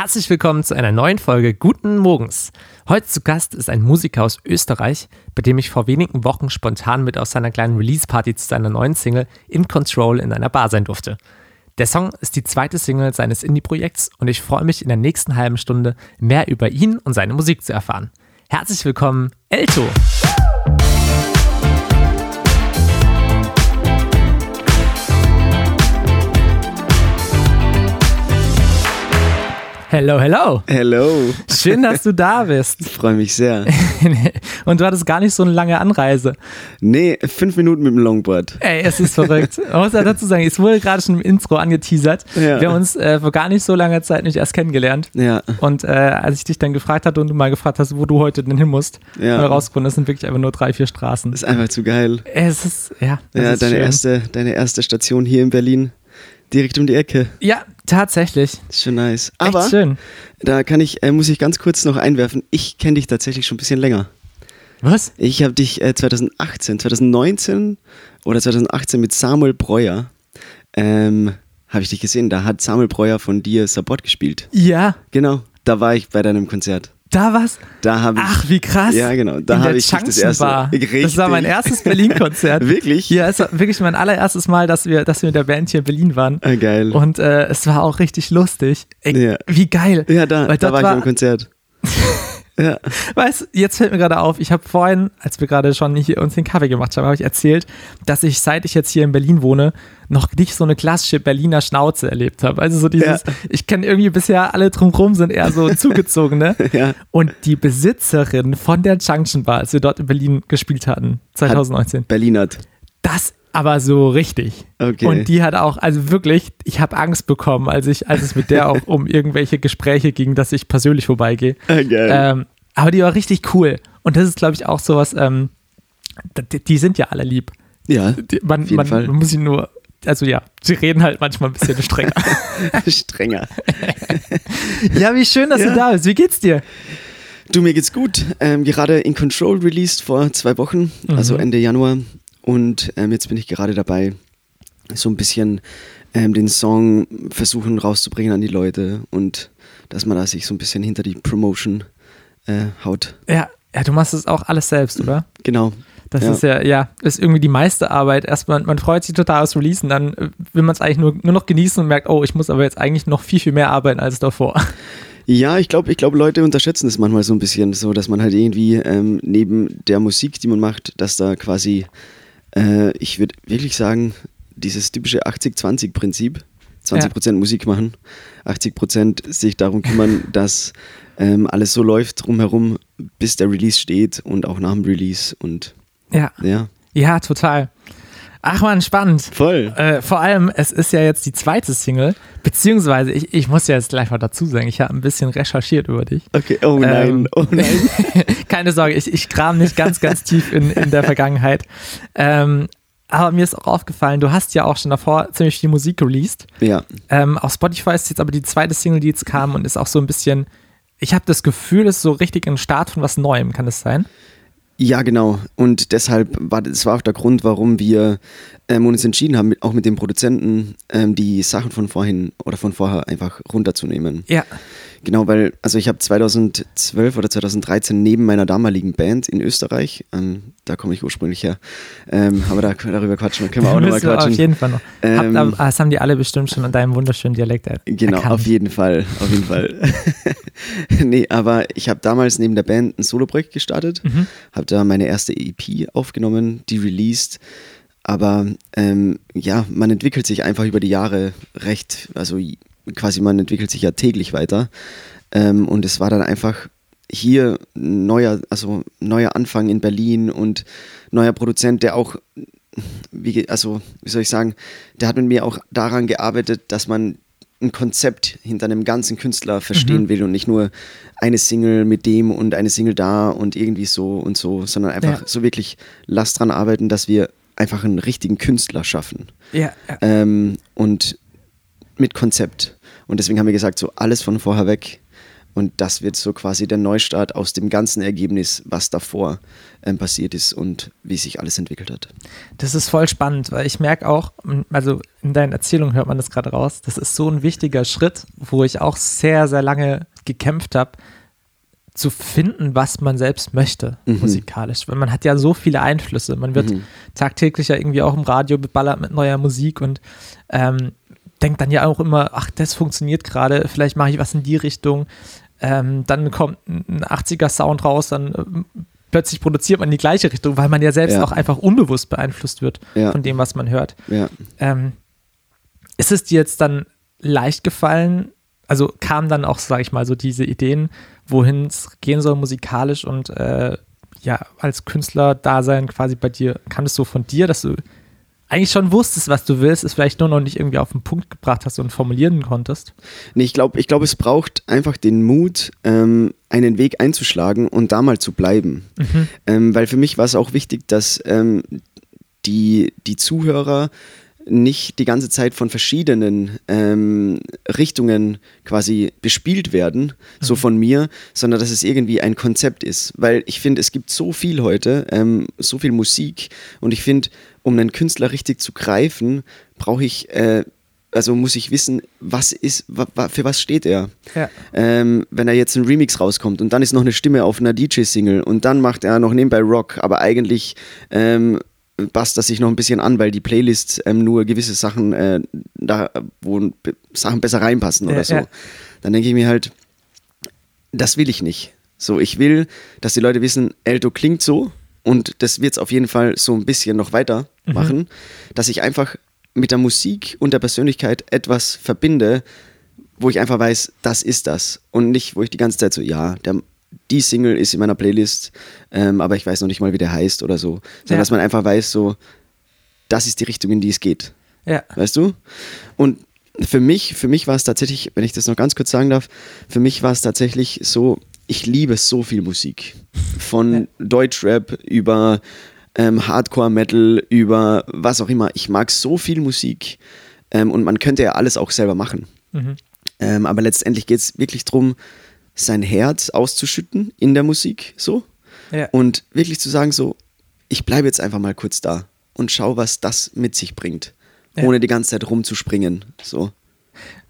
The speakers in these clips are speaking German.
Herzlich willkommen zu einer neuen Folge Guten Morgens. Heute zu Gast ist ein Musiker aus Österreich, bei dem ich vor wenigen Wochen spontan mit aus seiner kleinen Release-Party zu seiner neuen Single In Control in einer Bar sein durfte. Der Song ist die zweite Single seines Indie-Projekts und ich freue mich in der nächsten halben Stunde mehr über ihn und seine Musik zu erfahren. Herzlich willkommen, Elto! Hello, hello. Hello. Schön, dass du da bist. Ich freue mich sehr. Und du hattest gar nicht so eine lange Anreise. Nee, fünf Minuten mit dem Longboard. Ey, es ist verrückt. Man muss ja dazu sagen, es wurde gerade schon im Intro angeteasert. Ja. Wir haben uns äh, vor gar nicht so langer Zeit nicht erst kennengelernt. Ja. Und äh, als ich dich dann gefragt hatte und du mal gefragt hast, wo du heute denn hin musst, ja. rausgefunden, das sind wirklich einfach nur drei, vier Straßen. Das ist einfach zu geil. Es ist, ja. Ja, ist deine, schön. erste, deine erste Station hier in Berlin. Direkt um die Ecke. Ja, tatsächlich. Ist schon nice. Aber Echt schön. da kann ich, äh, muss ich ganz kurz noch einwerfen, ich kenne dich tatsächlich schon ein bisschen länger. Was? Ich habe dich äh, 2018, 2019 oder 2018 mit Samuel Breuer ähm, habe ich dich gesehen. Da hat Samuel Breuer von dir Support gespielt. Ja. Genau, da war ich bei deinem Konzert. Da was? Da habe ich. Ach, wie krass. Ja, genau. Da habe ich das erste Bar. Richtig. Das war mein erstes Berlin-Konzert. Wirklich? Ja, es war wirklich mein allererstes Mal, dass wir, dass wir mit der Band hier in Berlin waren. Ah, geil. Und äh, es war auch richtig lustig. Ey, Ja. Wie geil. ja, da, da dort war ich war- beim Konzert. Ja. Weißt du, jetzt fällt mir gerade auf, ich habe vorhin, als wir gerade schon hier uns den Kaffee gemacht haben, habe ich erzählt, dass ich, seit ich jetzt hier in Berlin wohne, noch nicht so eine klassische Berliner Schnauze erlebt habe. Also so dieses, Ja. ich kenne irgendwie bisher alle drumherum sind eher so zugezogene. Ja. Und die Besitzerin von der Junction Bar, als wir dort in Berlin gespielt hatten, 2019, Berlinert. das aber so richtig. Okay. Und die hat auch, also wirklich, ich habe Angst bekommen, als ich, als es mit der auch um irgendwelche Gespräche ging, dass ich persönlich vorbeigehe. Geil. Ähm, aber die war richtig cool. Und das ist, glaube ich, auch sowas, ähm, die, die sind ja alle lieb. ja, Die, man, jeden man, Fall. man muss sie nur, also ja, sie reden halt manchmal ein bisschen strenger. strenger. ja, wie schön, dass Ja. du da bist. Wie geht's dir? Du, mir geht's gut. Ähm, gerade in Control released vor zwei Wochen, Mhm. also Ende Januar. Und ähm, jetzt bin ich gerade dabei, so ein bisschen ähm, den Song versuchen rauszubringen an die Leute und dass man da sich so ein bisschen hinter die Promotion äh, haut. Ja, ja, du machst das auch alles selbst, oder? Genau. Das Ja. ist ja, ja, ist irgendwie die meiste Arbeit. Erstmal, man freut sich total aufs Releasen, dann äh, will man es eigentlich nur, nur noch genießen und merkt, oh, ich muss aber jetzt eigentlich noch viel, viel mehr arbeiten als davor. Ja, ich glaube, ich glaub, Leute unterschätzen es manchmal so ein bisschen, so dass man halt irgendwie ähm, neben der Musik, die man macht, dass da quasi, äh, ich würde wirklich sagen, dieses typische 80-20-Prinzip, 20% Musik machen, 80% sich darum kümmern, dass ähm, alles so läuft drumherum, bis der Release steht und auch nach dem Release und Ja, ja, ja, total. Ach man, spannend. voll. Äh, vor allem, es ist ja jetzt die zweite Single, beziehungsweise ich, ich muss ja jetzt gleich mal dazu sagen, ich habe ein bisschen recherchiert über dich. Okay, oh nein, Ähm, oh nein. Keine Sorge, ich, ich kram nicht ganz, ganz tief in, in der Vergangenheit. Ähm, aber mir ist auch aufgefallen, du hast ja auch schon davor ziemlich viel Musik released. Ja, Ähm, auf Spotify ist jetzt aber die zweite Single, die jetzt kam und ist auch so ein bisschen, ich habe das Gefühl, es ist so richtig ein Start von was Neuem, kann das sein? Ja, genau. Und deshalb war das war auch der Grund, warum wir ähm, uns entschieden haben, mit, auch mit dem Produzenten ähm, die Sachen von vorhin oder von vorher einfach runterzunehmen. Ja. Genau, weil, also ich habe 2012 oder 2013 neben meiner damaligen Band in Österreich, ähm, da komme ich ursprünglich her, ähm, aber da darüber quatschen, können wir auch nochmal quatschen. Auf jeden Fall noch. Ähm, Habt, aber, das haben die alle bestimmt schon an deinem wunderschönen Dialekt er Genau, erkannt. auf jeden Fall, auf jeden Fall. nee, aber ich habe damals neben der Band ein Soloprojekt gestartet, Mhm. habe da meine erste EP aufgenommen, die released. Aber ähm, ja, man entwickelt sich einfach über die Jahre recht, also quasi man entwickelt sich ja täglich weiter. Ähm, und es war dann einfach hier ein neuer, also neuer Anfang in Berlin und neuer Produzent, der auch wie, also, wie soll ich sagen, der hat mit mir auch daran gearbeitet, dass man ein Konzept hinter einem ganzen Künstler verstehen will und nicht nur eine Single mit dem und eine Single da und irgendwie so und so, sondern einfach Ja. so wirklich lass dran arbeiten, dass wir einfach einen richtigen Künstler schaffen. Ja, ja. Ähm, und mit Konzept. Und deswegen haben wir gesagt, so alles von vorher weg, Und das wird so quasi der Neustart aus dem ganzen Ergebnis, was davor ähm, passiert ist und wie sich alles entwickelt hat. Das ist voll spannend, weil ich merke auch, also in deinen Erzählungen hört man das gerade raus, das ist so ein wichtiger Schritt, wo ich auch sehr, sehr lange gekämpft habe, zu finden, was man selbst möchte, mhm. musikalisch. Weil man hat ja so viele Einflüsse. Man wird mhm. tagtäglich ja irgendwie auch im Radio beballert mit neuer Musik und ähm, denkt dann ja auch immer, ach, das funktioniert gerade, vielleicht mache ich was in die Richtung. Ähm, dann kommt ein 80er-Sound raus, dann äh, plötzlich produziert man in die gleiche Richtung, weil man ja selbst ja. auch einfach unbewusst beeinflusst wird ja. von dem, was man hört. Ja. Ähm, ist es dir jetzt dann leicht gefallen, also kamen dann auch, sage ich mal, so diese Ideen, wohin es gehen soll musikalisch und äh, ja, als Künstler-Dasein quasi bei dir, kam es so von dir, dass du eigentlich schon wusstest, was du willst, es vielleicht nur noch nicht irgendwie auf den Punkt gebracht hast und formulieren konntest? Nee, ich glaube, ich glaub, es braucht einfach den Mut, ähm, einen Weg einzuschlagen und da mal zu bleiben. Mhm. Ähm, weil für mich war es auch wichtig, dass ähm, die, die Zuhörer nicht die ganze Zeit von verschiedenen ähm, Richtungen quasi bespielt werden, mhm. so von mir, sondern dass es irgendwie ein Konzept ist. Weil ich finde, es gibt so viel heute, ähm, so viel Musik und ich finde, um einen Künstler richtig zu greifen, brauche ich, äh, also muss ich wissen, was ist, für was steht er. Ja. Ähm, wenn er jetzt ein Remix rauskommt und dann ist noch eine Stimme auf einer DJ-Single und dann macht er noch nebenbei Rock, aber eigentlich ähm, passt das sich noch ein bisschen an, weil die Playlist ähm, nur gewisse Sachen, äh, da, wo Sachen besser reinpassen oder ja, so. Ja. Dann denke ich mir halt, das will ich nicht. So, ich will, dass die Leute wissen, Eldo klingt so und das wird es auf jeden Fall so ein bisschen noch weiter mhm. machen, dass ich einfach mit der Musik und der Persönlichkeit etwas verbinde, wo ich einfach weiß, das ist das. Und nicht, wo ich die ganze Zeit so, ja, der, die Single ist in meiner Playlist, ähm, aber ich weiß noch nicht mal, wie der heißt oder so. Sondern ja. dass man einfach weiß, so, das ist die Richtung, in die es geht. Ja. Weißt du? Und für mich, für mich war es tatsächlich, wenn ich das noch ganz kurz sagen darf, für mich war es tatsächlich so, ich liebe so viel Musik. Von ja. Deutschrap über ähm, Hardcore-Metal, über was auch immer. Ich mag so viel Musik ähm, und man könnte ja alles auch selber machen. Mhm. Ähm, aber letztendlich geht es wirklich darum, sein Herz auszuschütten in der Musik, so. Ja. Und wirklich zu sagen, so, ich bleibe jetzt einfach mal kurz da und schau, was das mit sich bringt, ja. ohne die ganze Zeit rumzuspringen, so.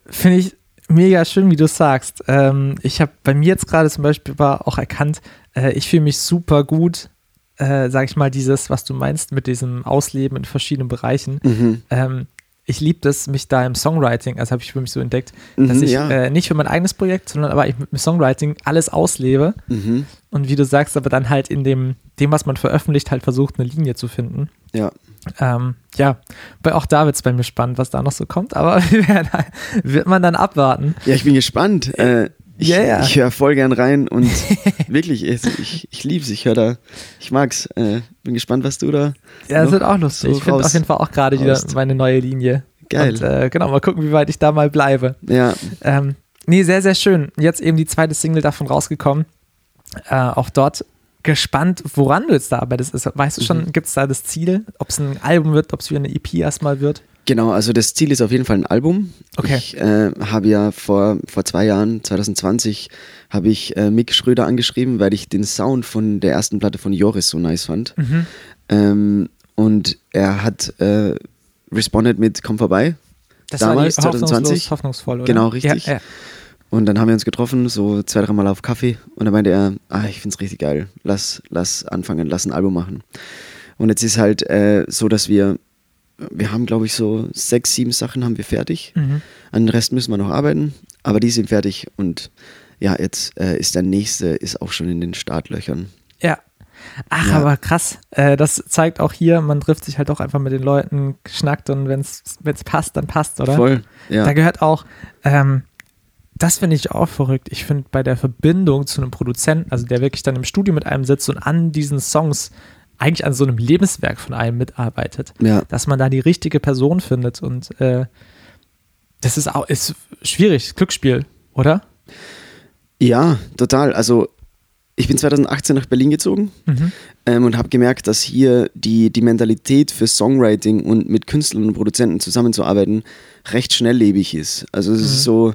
Finde ich mega schön, wie du sagst. Ähm, ich habe bei mir jetzt gerade zum Beispiel war auch erkannt, äh, ich fühle mich super gut, äh, sag ich mal, dieses, was du meinst mit diesem Ausleben in verschiedenen Bereichen. Mhm. Ähm, ich liebe das, mich da im Songwriting, also habe ich für mich so entdeckt, dass mhm, ich ja. äh, nicht für mein eigenes Projekt, sondern aber ich mit dem Songwriting alles auslebe mhm. und wie du sagst, aber dann halt in dem, dem, was man veröffentlicht, halt versucht, eine Linie zu finden. Ja. Ähm, ja, weil auch da wird es bei mir spannend, was da noch so kommt, aber wird man dann abwarten. Ja, ich bin gespannt. Äh, ich, yeah. ich höre voll gern rein und wirklich, ich, ich liebe es, ich höre da, ich mag's. Äh, bin gespannt, was du da. Ja, das wird auch lustig. So ich finde auf jeden Fall auch gerade wieder meine neue Linie. Geil. Und, äh, genau, mal gucken, wie weit ich da mal bleibe. Ja. Ähm, nee, sehr, sehr schön. Jetzt eben die zweite Single davon rausgekommen. Äh, auch dort gespannt, woran du jetzt da arbeitest. Weißt du schon, mhm. gibt es da das Ziel, ob es ein Album wird, ob es wieder eine EP erstmal wird? Genau, also das Ziel ist auf jeden Fall ein Album. Okay. Ich äh, habe ja vor, vor zwei Jahren, 2020, habe ich äh, Mick Schröder angeschrieben, weil ich den Sound von der ersten Platte von Joris so nice fand. Mhm. Ähm, und er hat äh, responded mit Komm vorbei. Das damals, war 2020. Hoffnungsvoll, oder? Genau, richtig. Ja, ja. Und dann haben wir uns getroffen, so zwei, dreimal auf Kaffee. Und dann meinte er, ah, ich finde es richtig geil. Lass, lass anfangen, lass ein Album machen. Und jetzt ist halt äh, so, dass wir wir haben, glaube ich, so sechs, sieben Sachen haben wir fertig. Mhm. An den Rest müssen wir noch arbeiten, aber die sind fertig und ja, jetzt äh, ist der nächste, ist auch schon in den Startlöchern. Ja. Ach, ja. aber krass. Äh, das zeigt auch hier, man trifft sich halt auch einfach mit den Leuten, schnackt und wenn es passt, dann passt, oder? Voll, ja. Da gehört auch, ähm, das finde ich auch verrückt. Ich finde bei der Verbindung zu einem Produzenten, also der wirklich dann im Studio mit einem sitzt und an diesen Songs eigentlich an so einem Lebenswerk von einem mitarbeitet. Ja. Dass man da die richtige Person findet und äh, das ist auch ist schwierig, Glücksspiel, oder? Ja, total. Also ich bin 2018 nach Berlin gezogen mhm. ähm, und habe gemerkt, dass hier die, die Mentalität für Songwriting und mit Künstlern und Produzenten zusammenzuarbeiten recht schnelllebig ist. Also es mhm. ist so,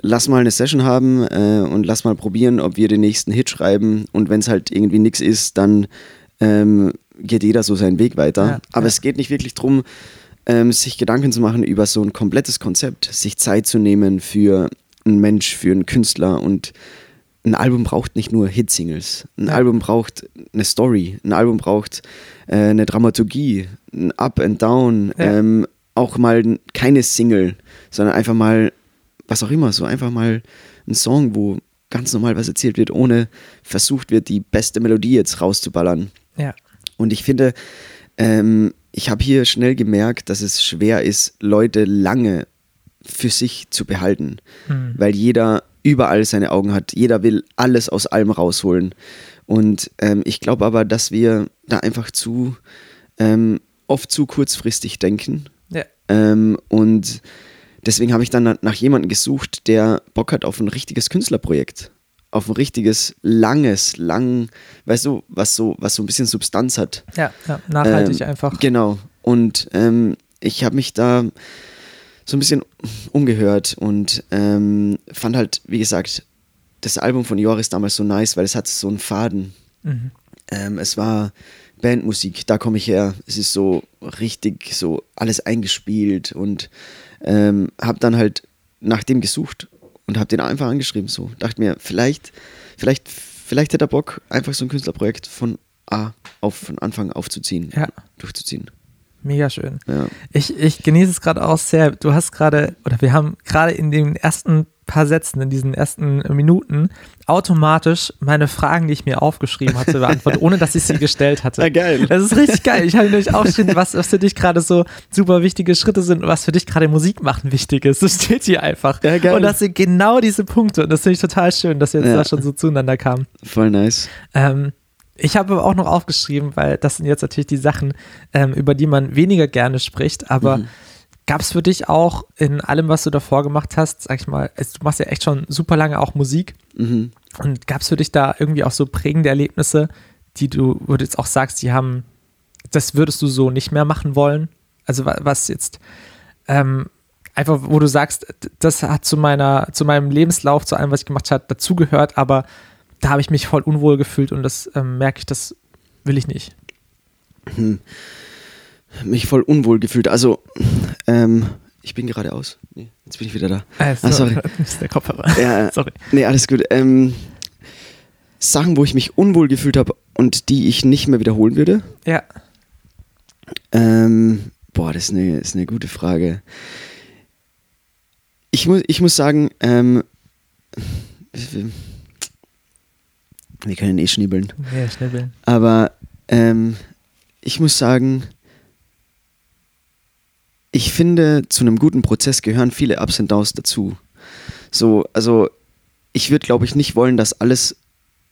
lass mal eine Session haben äh, und lass mal probieren, ob wir den nächsten Hit schreiben. Und wenn es halt irgendwie nichts ist, dann ähm, geht jeder so seinen Weg weiter. Ja, Aber ja. es geht nicht wirklich darum, ähm, sich Gedanken zu machen über so ein komplettes Konzept, sich Zeit zu nehmen für einen Mensch, für einen Künstler und ein Album braucht nicht nur Hitsingles. Ein Ja. Album braucht eine Story. Ein Album braucht äh, eine Dramaturgie, ein Up and Down. Ähm, auch mal keine Single, sondern einfach mal, was auch immer, so einfach mal ein Song, wo ganz normal was erzählt wird, ohne versucht wird, die beste Melodie jetzt rauszuballern. Ja. Und ich finde, ähm, ich habe hier schnell gemerkt, dass es schwer ist, Leute lange für sich zu behalten, Mhm. weil jeder überall seine Augen hat. Jeder will alles aus allem rausholen. Und ähm, ich glaube aber, dass wir da einfach zu ähm, oft zu kurzfristig denken. Ja. Ähm, und deswegen habe ich dann nach jemandem gesucht, der Bock hat auf ein richtiges Künstlerprojekt. Auf ein richtiges, langes, lang, weißt du, was so, was so ein bisschen Substanz hat. Ja, ja, nachhaltig Ähm, einfach. Genau. Und ähm, ich habe mich da so ein bisschen umgehört und ähm, fand halt, wie gesagt, das Album von Joris damals so nice, weil es hat so einen Faden. Mhm. Ähm, es war Bandmusik, da komme ich her. Es ist so richtig so alles eingespielt und ähm, habe dann halt nach dem gesucht und habe den einfach angeschrieben. So dachte mir, vielleicht, vielleicht, vielleicht hätte er Bock, einfach so ein Künstlerprojekt von A auf von Anfang aufzuziehen, Ja. durchzuziehen. Mega schön. Ja. Ich, ich genieße es gerade auch sehr. Du hast gerade, oder wir haben gerade in den ersten paar Sätzen, in diesen ersten Minuten, automatisch meine Fragen, die ich mir aufgeschrieben hatte, beantwortet, ohne dass ich sie gestellt hatte. Ah, geil. Das ist richtig geil. Ich habe nämlich aufgeschrieben, was, was für dich gerade so super wichtige Schritte sind und was für dich gerade Musik machen wichtig ist. Das steht hier einfach. Ja, geil. Und das sind genau diese Punkte. Und das finde ich total schön, dass wir jetzt Ja. da schon so zueinander kamen. Voll nice. Ähm, ich habe aber auch noch aufgeschrieben, weil das sind jetzt natürlich die Sachen, ähm, über die man weniger gerne spricht, aber Mhm. Gab es für dich auch in allem, was du davor gemacht hast, sag ich mal, du machst ja echt schon super lange auch Musik Mhm. und gab es für dich da irgendwie auch so prägende Erlebnisse, die du, wo du jetzt auch sagst, die haben, das würdest du so nicht mehr machen wollen? Also wa- was jetzt ähm, einfach, wo du sagst, das hat zu meiner, zu meinem Lebenslauf, zu allem, was ich gemacht habe, dazugehört, aber da habe ich mich voll unwohl gefühlt und das ähm, merke ich, das will ich nicht. Mich voll unwohl gefühlt. Also, ähm, ich bin geradeaus. Nee, jetzt bin ich wieder da. Äh, Ah, sorry. Das ist der Kopfhörer. Ja, Sorry. Nee, alles gut. Ähm, Sachen, wo ich mich unwohl gefühlt habe und die ich nicht mehr wiederholen würde. Ja, Ähm, boah, das ist eine, ist eine gute Frage. Ich muss, ich muss sagen, ähm, wir können eh schnibbeln. nee, schnibbeln. Aber ähm, ich muss sagen, ich finde, zu einem guten Prozess gehören viele Ups und Downs dazu. So, also ich würde, glaube ich, nicht wollen, dass alles,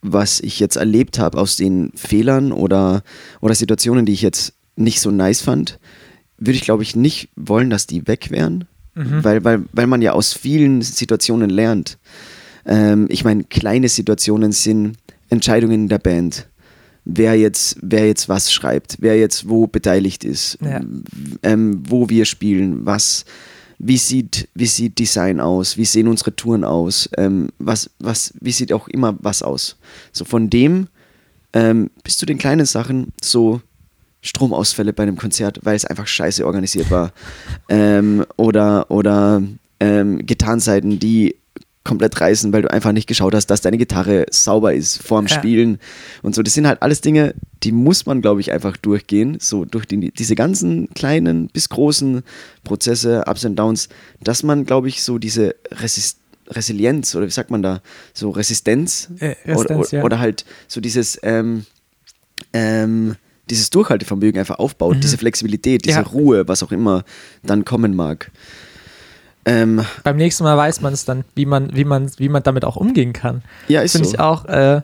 was ich jetzt erlebt habe aus den Fehlern oder, oder Situationen, die ich jetzt nicht so nice fand, würde ich, glaube ich, nicht wollen, dass die weg wären, Mhm. weil, weil, weil man ja aus vielen Situationen lernt. Ähm, ich meine, kleine Situationen sind Entscheidungen in der Band. Wer jetzt, wer jetzt was schreibt, wer jetzt wo beteiligt ist, Ja. ähm, wo wir spielen, was, wie sieht, wie sieht Design aus, wie sehen unsere Touren aus, ähm, was, was, wie sieht auch immer was aus. So von dem ähm, bis zu den kleinen Sachen, so Stromausfälle bei einem Konzert, weil es einfach scheiße organisiert war. ähm, oder oder ähm, Gitarrenseiten, die komplett reißen, weil du einfach nicht geschaut hast, dass deine Gitarre sauber ist vorm Ja. Spielen und so. Das sind halt alles Dinge, die muss man, glaube ich, einfach durchgehen. So durch die, diese ganzen kleinen bis großen Prozesse, Ups und Downs, dass man, glaube ich, so diese Resist Resilienz oder wie sagt man da, so Resistenz, Äh, Resistenz, oder, ja. oder halt so dieses ähm, ähm, dieses Durchhaltevermögen einfach aufbaut, diese Flexibilität, diese Mhm. Ja. Ruhe, was auch immer dann kommen mag. Ähm, Beim nächsten Mal weiß man es dann, wie man, wie man, wie man damit auch umgehen kann. ja, ist Finde so. ich auch, äh,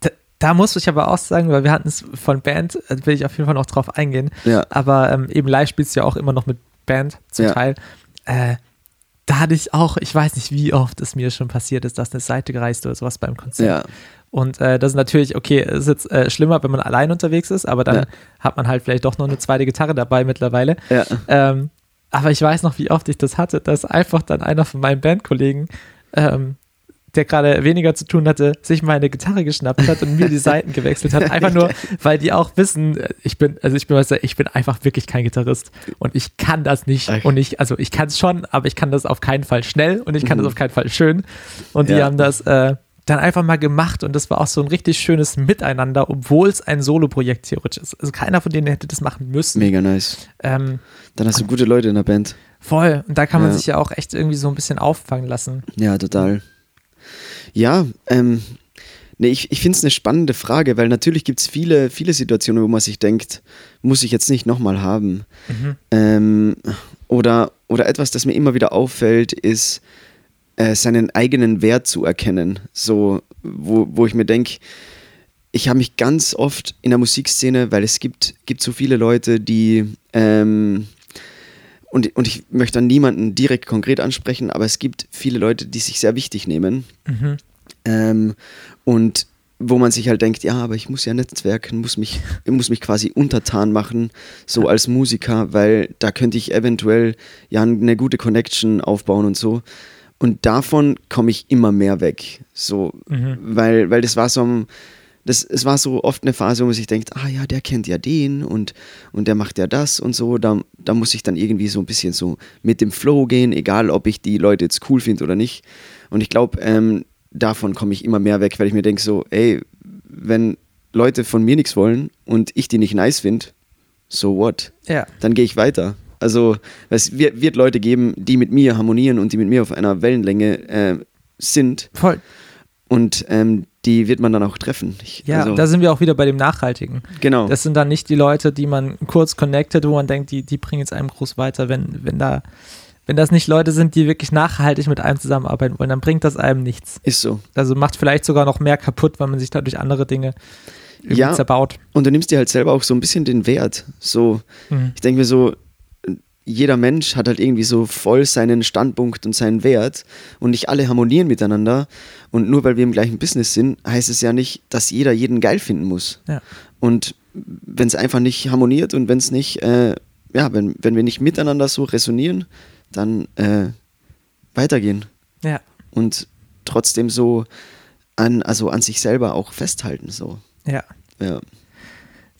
da, da muss ich aber auch sagen, weil wir hatten es von Band, äh, will ich auf jeden Fall noch drauf eingehen, Ja. aber ähm, eben live spielst du ja auch immer noch mit Band zum Ja. Teil. Äh, da hatte ich auch, ich weiß nicht, wie oft es mir schon passiert ist, dass eine Seite gereist oder sowas beim Konzert. Ja, Und äh, das ist natürlich, okay, es ist jetzt äh, schlimmer, wenn man allein unterwegs ist, aber dann Ja. hat man halt vielleicht doch noch eine zweite Gitarre dabei mittlerweile. ja. Ähm, aber ich weiß noch, wie oft ich das hatte, dass einfach dann einer von meinen Bandkollegen ähm, der gerade weniger zu tun hatte, sich meine Gitarre geschnappt hat und mir die Seiten gewechselt hat. Einfach nur, weil die auch wissen, ich bin, also ich bin, ich bin einfach wirklich kein Gitarrist und ich kann das nicht. Ach. Und ich, also ich kann es schon, aber ich kann das auf keinen Fall schnell und ich kann Mhm. das auf keinen Fall schön. Und die Ja. haben das äh, dann einfach mal gemacht und das war auch so ein richtig schönes Miteinander, obwohl es ein Solo-Projekt theoretisch ist. Also keiner von denen hätte das machen müssen. Mega nice. Ähm, Dann hast du gute Leute in der Band. voll. Und da kann man Ja. sich ja auch echt irgendwie so ein bisschen auffangen lassen. Ja, total. Ja, ähm, nee, ich, ich finde es eine spannende Frage, weil natürlich gibt es viele, viele Situationen, wo man sich denkt, muss ich jetzt nicht nochmal haben. Mhm. Ähm, oder, oder etwas, das mir immer wieder auffällt, ist, äh, seinen eigenen Wert zu erkennen. So, wo, wo ich mir denke, ich habe mich ganz oft in der Musikszene, weil es gibt, gibt so viele Leute, die ähm, und, und ich möchte dann niemanden direkt konkret ansprechen, aber es gibt viele Leute, die sich sehr wichtig nehmen. Mhm. Ähm, und wo man sich halt denkt, ja, aber ich muss ja netzwerken, muss mich, muss mich quasi untertan machen, so als Musiker, weil da könnte ich eventuell ja eine gute Connection aufbauen und so. Und davon komme ich immer mehr weg. So, Mhm. weil, weil das war so ein, das, es war so oft eine Phase, wo man sich denkt, ah ja, der kennt ja den und, und der macht ja das und so. Da, da muss ich dann irgendwie so ein bisschen so mit dem Flow gehen, egal ob ich die Leute jetzt cool finde oder nicht. Und ich glaube, ähm, davon komme ich immer mehr weg, weil ich mir denke so, ey, wenn Leute von mir nichts wollen und ich die nicht nice finde, so what? Ja. Dann gehe ich weiter. Also es wird, wird Leute geben, die mit mir harmonieren und die mit mir auf einer Wellenlänge äh, sind Voll. und ähm, die wird man dann auch treffen. Ich, Ja, also, da sind wir auch wieder bei dem Nachhaltigen. genau. Das sind dann nicht die Leute, die man kurz connected, wo man denkt, die, die bringen jetzt einem groß weiter. Wenn, wenn da, wenn das nicht Leute sind, die wirklich nachhaltig mit einem zusammenarbeiten wollen, dann bringt das einem nichts. ist so. Also macht vielleicht sogar noch mehr kaputt, weil man sich dadurch andere Dinge Ja. zerbaut. Und du nimmst dir halt selber auch so ein bisschen den Wert. So, Mhm. ich denke mir so, jeder Mensch hat halt irgendwie so voll seinen Standpunkt und seinen Wert und nicht alle harmonieren miteinander. Und nur weil wir im gleichen Business sind, heißt es ja nicht, dass jeder jeden geil finden muss. Ja. Und wenn es einfach nicht harmoniert und wenn es nicht, äh, ja, wenn, wenn wir nicht miteinander so resonieren, dann äh, weitergehen Ja. und trotzdem so an, also an sich selber auch festhalten. So. Ja. Ja.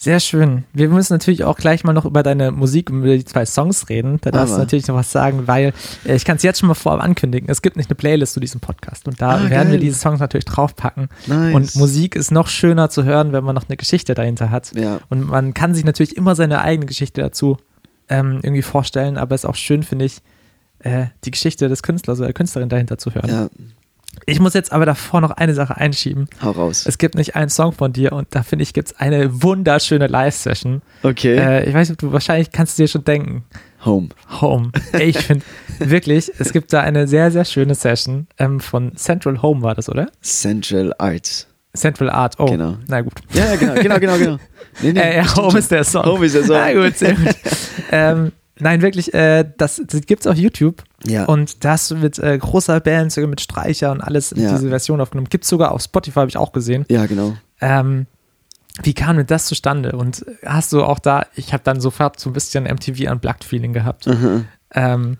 Sehr schön. Wir müssen natürlich auch gleich mal noch über deine Musik und über die zwei Songs reden. Da darfst du natürlich noch was sagen, weil äh, ich kann es jetzt schon mal vorab ankündigen. Es gibt nicht eine Playlist zu diesem Podcast und da Ah, werden wir geil. diese Songs natürlich draufpacken. Nice. Und Musik ist noch schöner zu hören, wenn man noch eine Geschichte dahinter hat. Ja. Und man kann sich natürlich immer seine eigene Geschichte dazu ähm, irgendwie vorstellen, aber es ist auch schön, finde ich, äh, die Geschichte des Künstlers oder der Künstlerin dahinter zu hören. Ja, Ich muss jetzt aber davor noch eine Sache einschieben. hau raus. Es gibt nicht einen Song von dir und da finde ich, gibt es eine wunderschöne Live-Session. Okay. Äh, ich weiß nicht, du wahrscheinlich kannst du dir schon denken. Home. Home. Ey, ich finde wirklich, es gibt da eine sehr, sehr schöne Session ähm, von Central Home war das, oder? Central Arts. Central Art. Oh, Genau. na gut. Ja, genau, genau, genau, genau. Nee, nee, Äh, ja, Home ist der Song. Home ist der Song. Na gut, sehr gut. ähm, nein, wirklich, äh, das, das gibt es auf YouTube. Ja. Und das mit äh, großer Band, sogar mit Streicher und alles, Ja. diese Version aufgenommen. Gibt es sogar auf Spotify, habe ich auch gesehen. ja, genau. Ähm, wie kam denn das zustande? Und hast du auch da, ich habe dann sofort so ein bisschen MTV Unplugged-Feeling gehabt. Mhm. Ähm,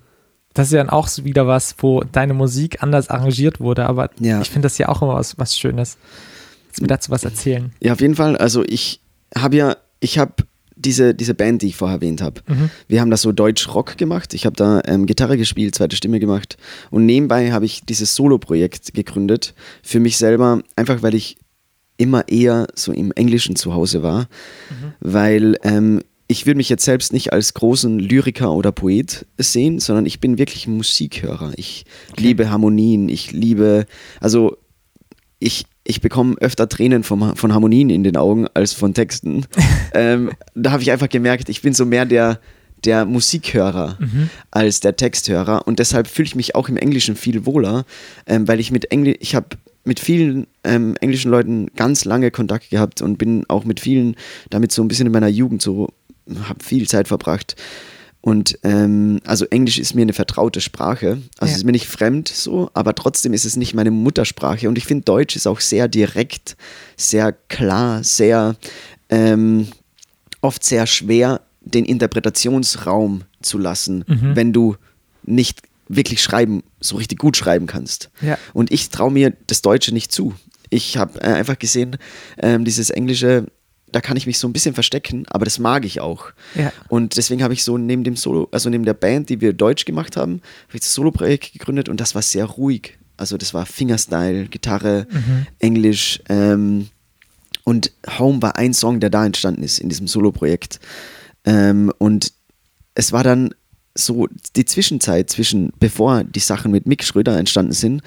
das ist ja dann auch wieder was, wo deine Musik anders arrangiert wurde, aber Ja. ich finde das ja auch immer was, was Schönes. Kannst du mir dazu was erzählen? Ja, auf jeden Fall. Also ich habe ja, ich habe diese, diese Band, die ich vorher erwähnt habe. Mhm. Wir haben da so Deutsch-Rock gemacht. Ich habe da ähm, Gitarre gespielt, zweite Stimme gemacht. Und nebenbei habe ich dieses Solo-Projekt gegründet. Für mich selber, einfach weil ich immer eher so im Englischen zu Hause war. Weil ähm, ich würde mich jetzt selbst nicht als großen Lyriker oder Poet sehen, sondern ich bin wirklich Musikhörer. Ich liebe Harmonien, ich liebe, also ich, ich bekomme öfter Tränen vom, von Harmonien in den Augen als von Texten. ähm, da habe ich einfach gemerkt, ich bin so mehr der, der Musikhörer als der Texthörer und deshalb fühle ich mich auch im Englischen viel wohler, ähm, weil ich mit Engl ich habe mit vielen ähm, englischen Leuten ganz lange Kontakt gehabt und bin auch mit vielen damit so ein bisschen in meiner Jugend so, habe viel Zeit verbracht. Und ähm, also Englisch ist mir eine vertraute Sprache. Also Ja. es ist mir nicht fremd so, aber trotzdem ist es nicht meine Muttersprache. Und ich finde, Deutsch ist auch sehr direkt, sehr klar, sehr ähm, oft sehr schwer, den Interpretationsraum zu lassen, Mhm. wenn du nicht wirklich schreiben, so richtig gut schreiben kannst. Ja. Und ich traue mir das Deutsche nicht zu. Ich habe äh, einfach gesehen, ähm, dieses Englische, da kann ich mich so ein bisschen verstecken, aber das mag ich auch. Ja. Und deswegen habe ich so neben dem Solo, also neben der Band, die wir Deutsch gemacht haben, habe ich das Solo-Projekt gegründet und das war sehr ruhig. Also das war Fingerstyle, Gitarre, Englisch. Ähm, und Home war ein Song, der da entstanden ist in diesem Solo-Projekt. Ähm, und es war dann so die Zwischenzeit zwischen, bevor die Sachen mit Mick Schröder entstanden sind,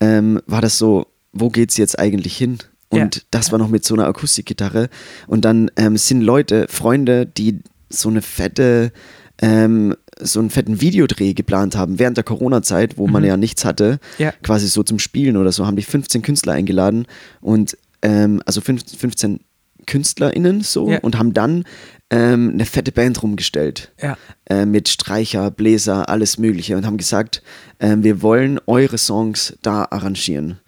ähm, war das so, wo geht's jetzt eigentlich hin? Und Ja. das war noch mit so einer Akustikgitarre. Und dann ähm, sind Leute, Freunde, die so eine fette, ähm, so einen fetten Videodreh geplant haben während der Corona-Zeit, wo man ja nichts hatte, Ja. quasi so zum Spielen oder so, haben die 15 Künstler eingeladen und ähm, also fünf- 15 KünstlerInnen so Ja. und haben dann ähm, eine fette Band rumgestellt Ja. äh, mit Streicher, Bläser, alles Mögliche und haben gesagt, ähm, wir wollen eure Songs da arrangieren.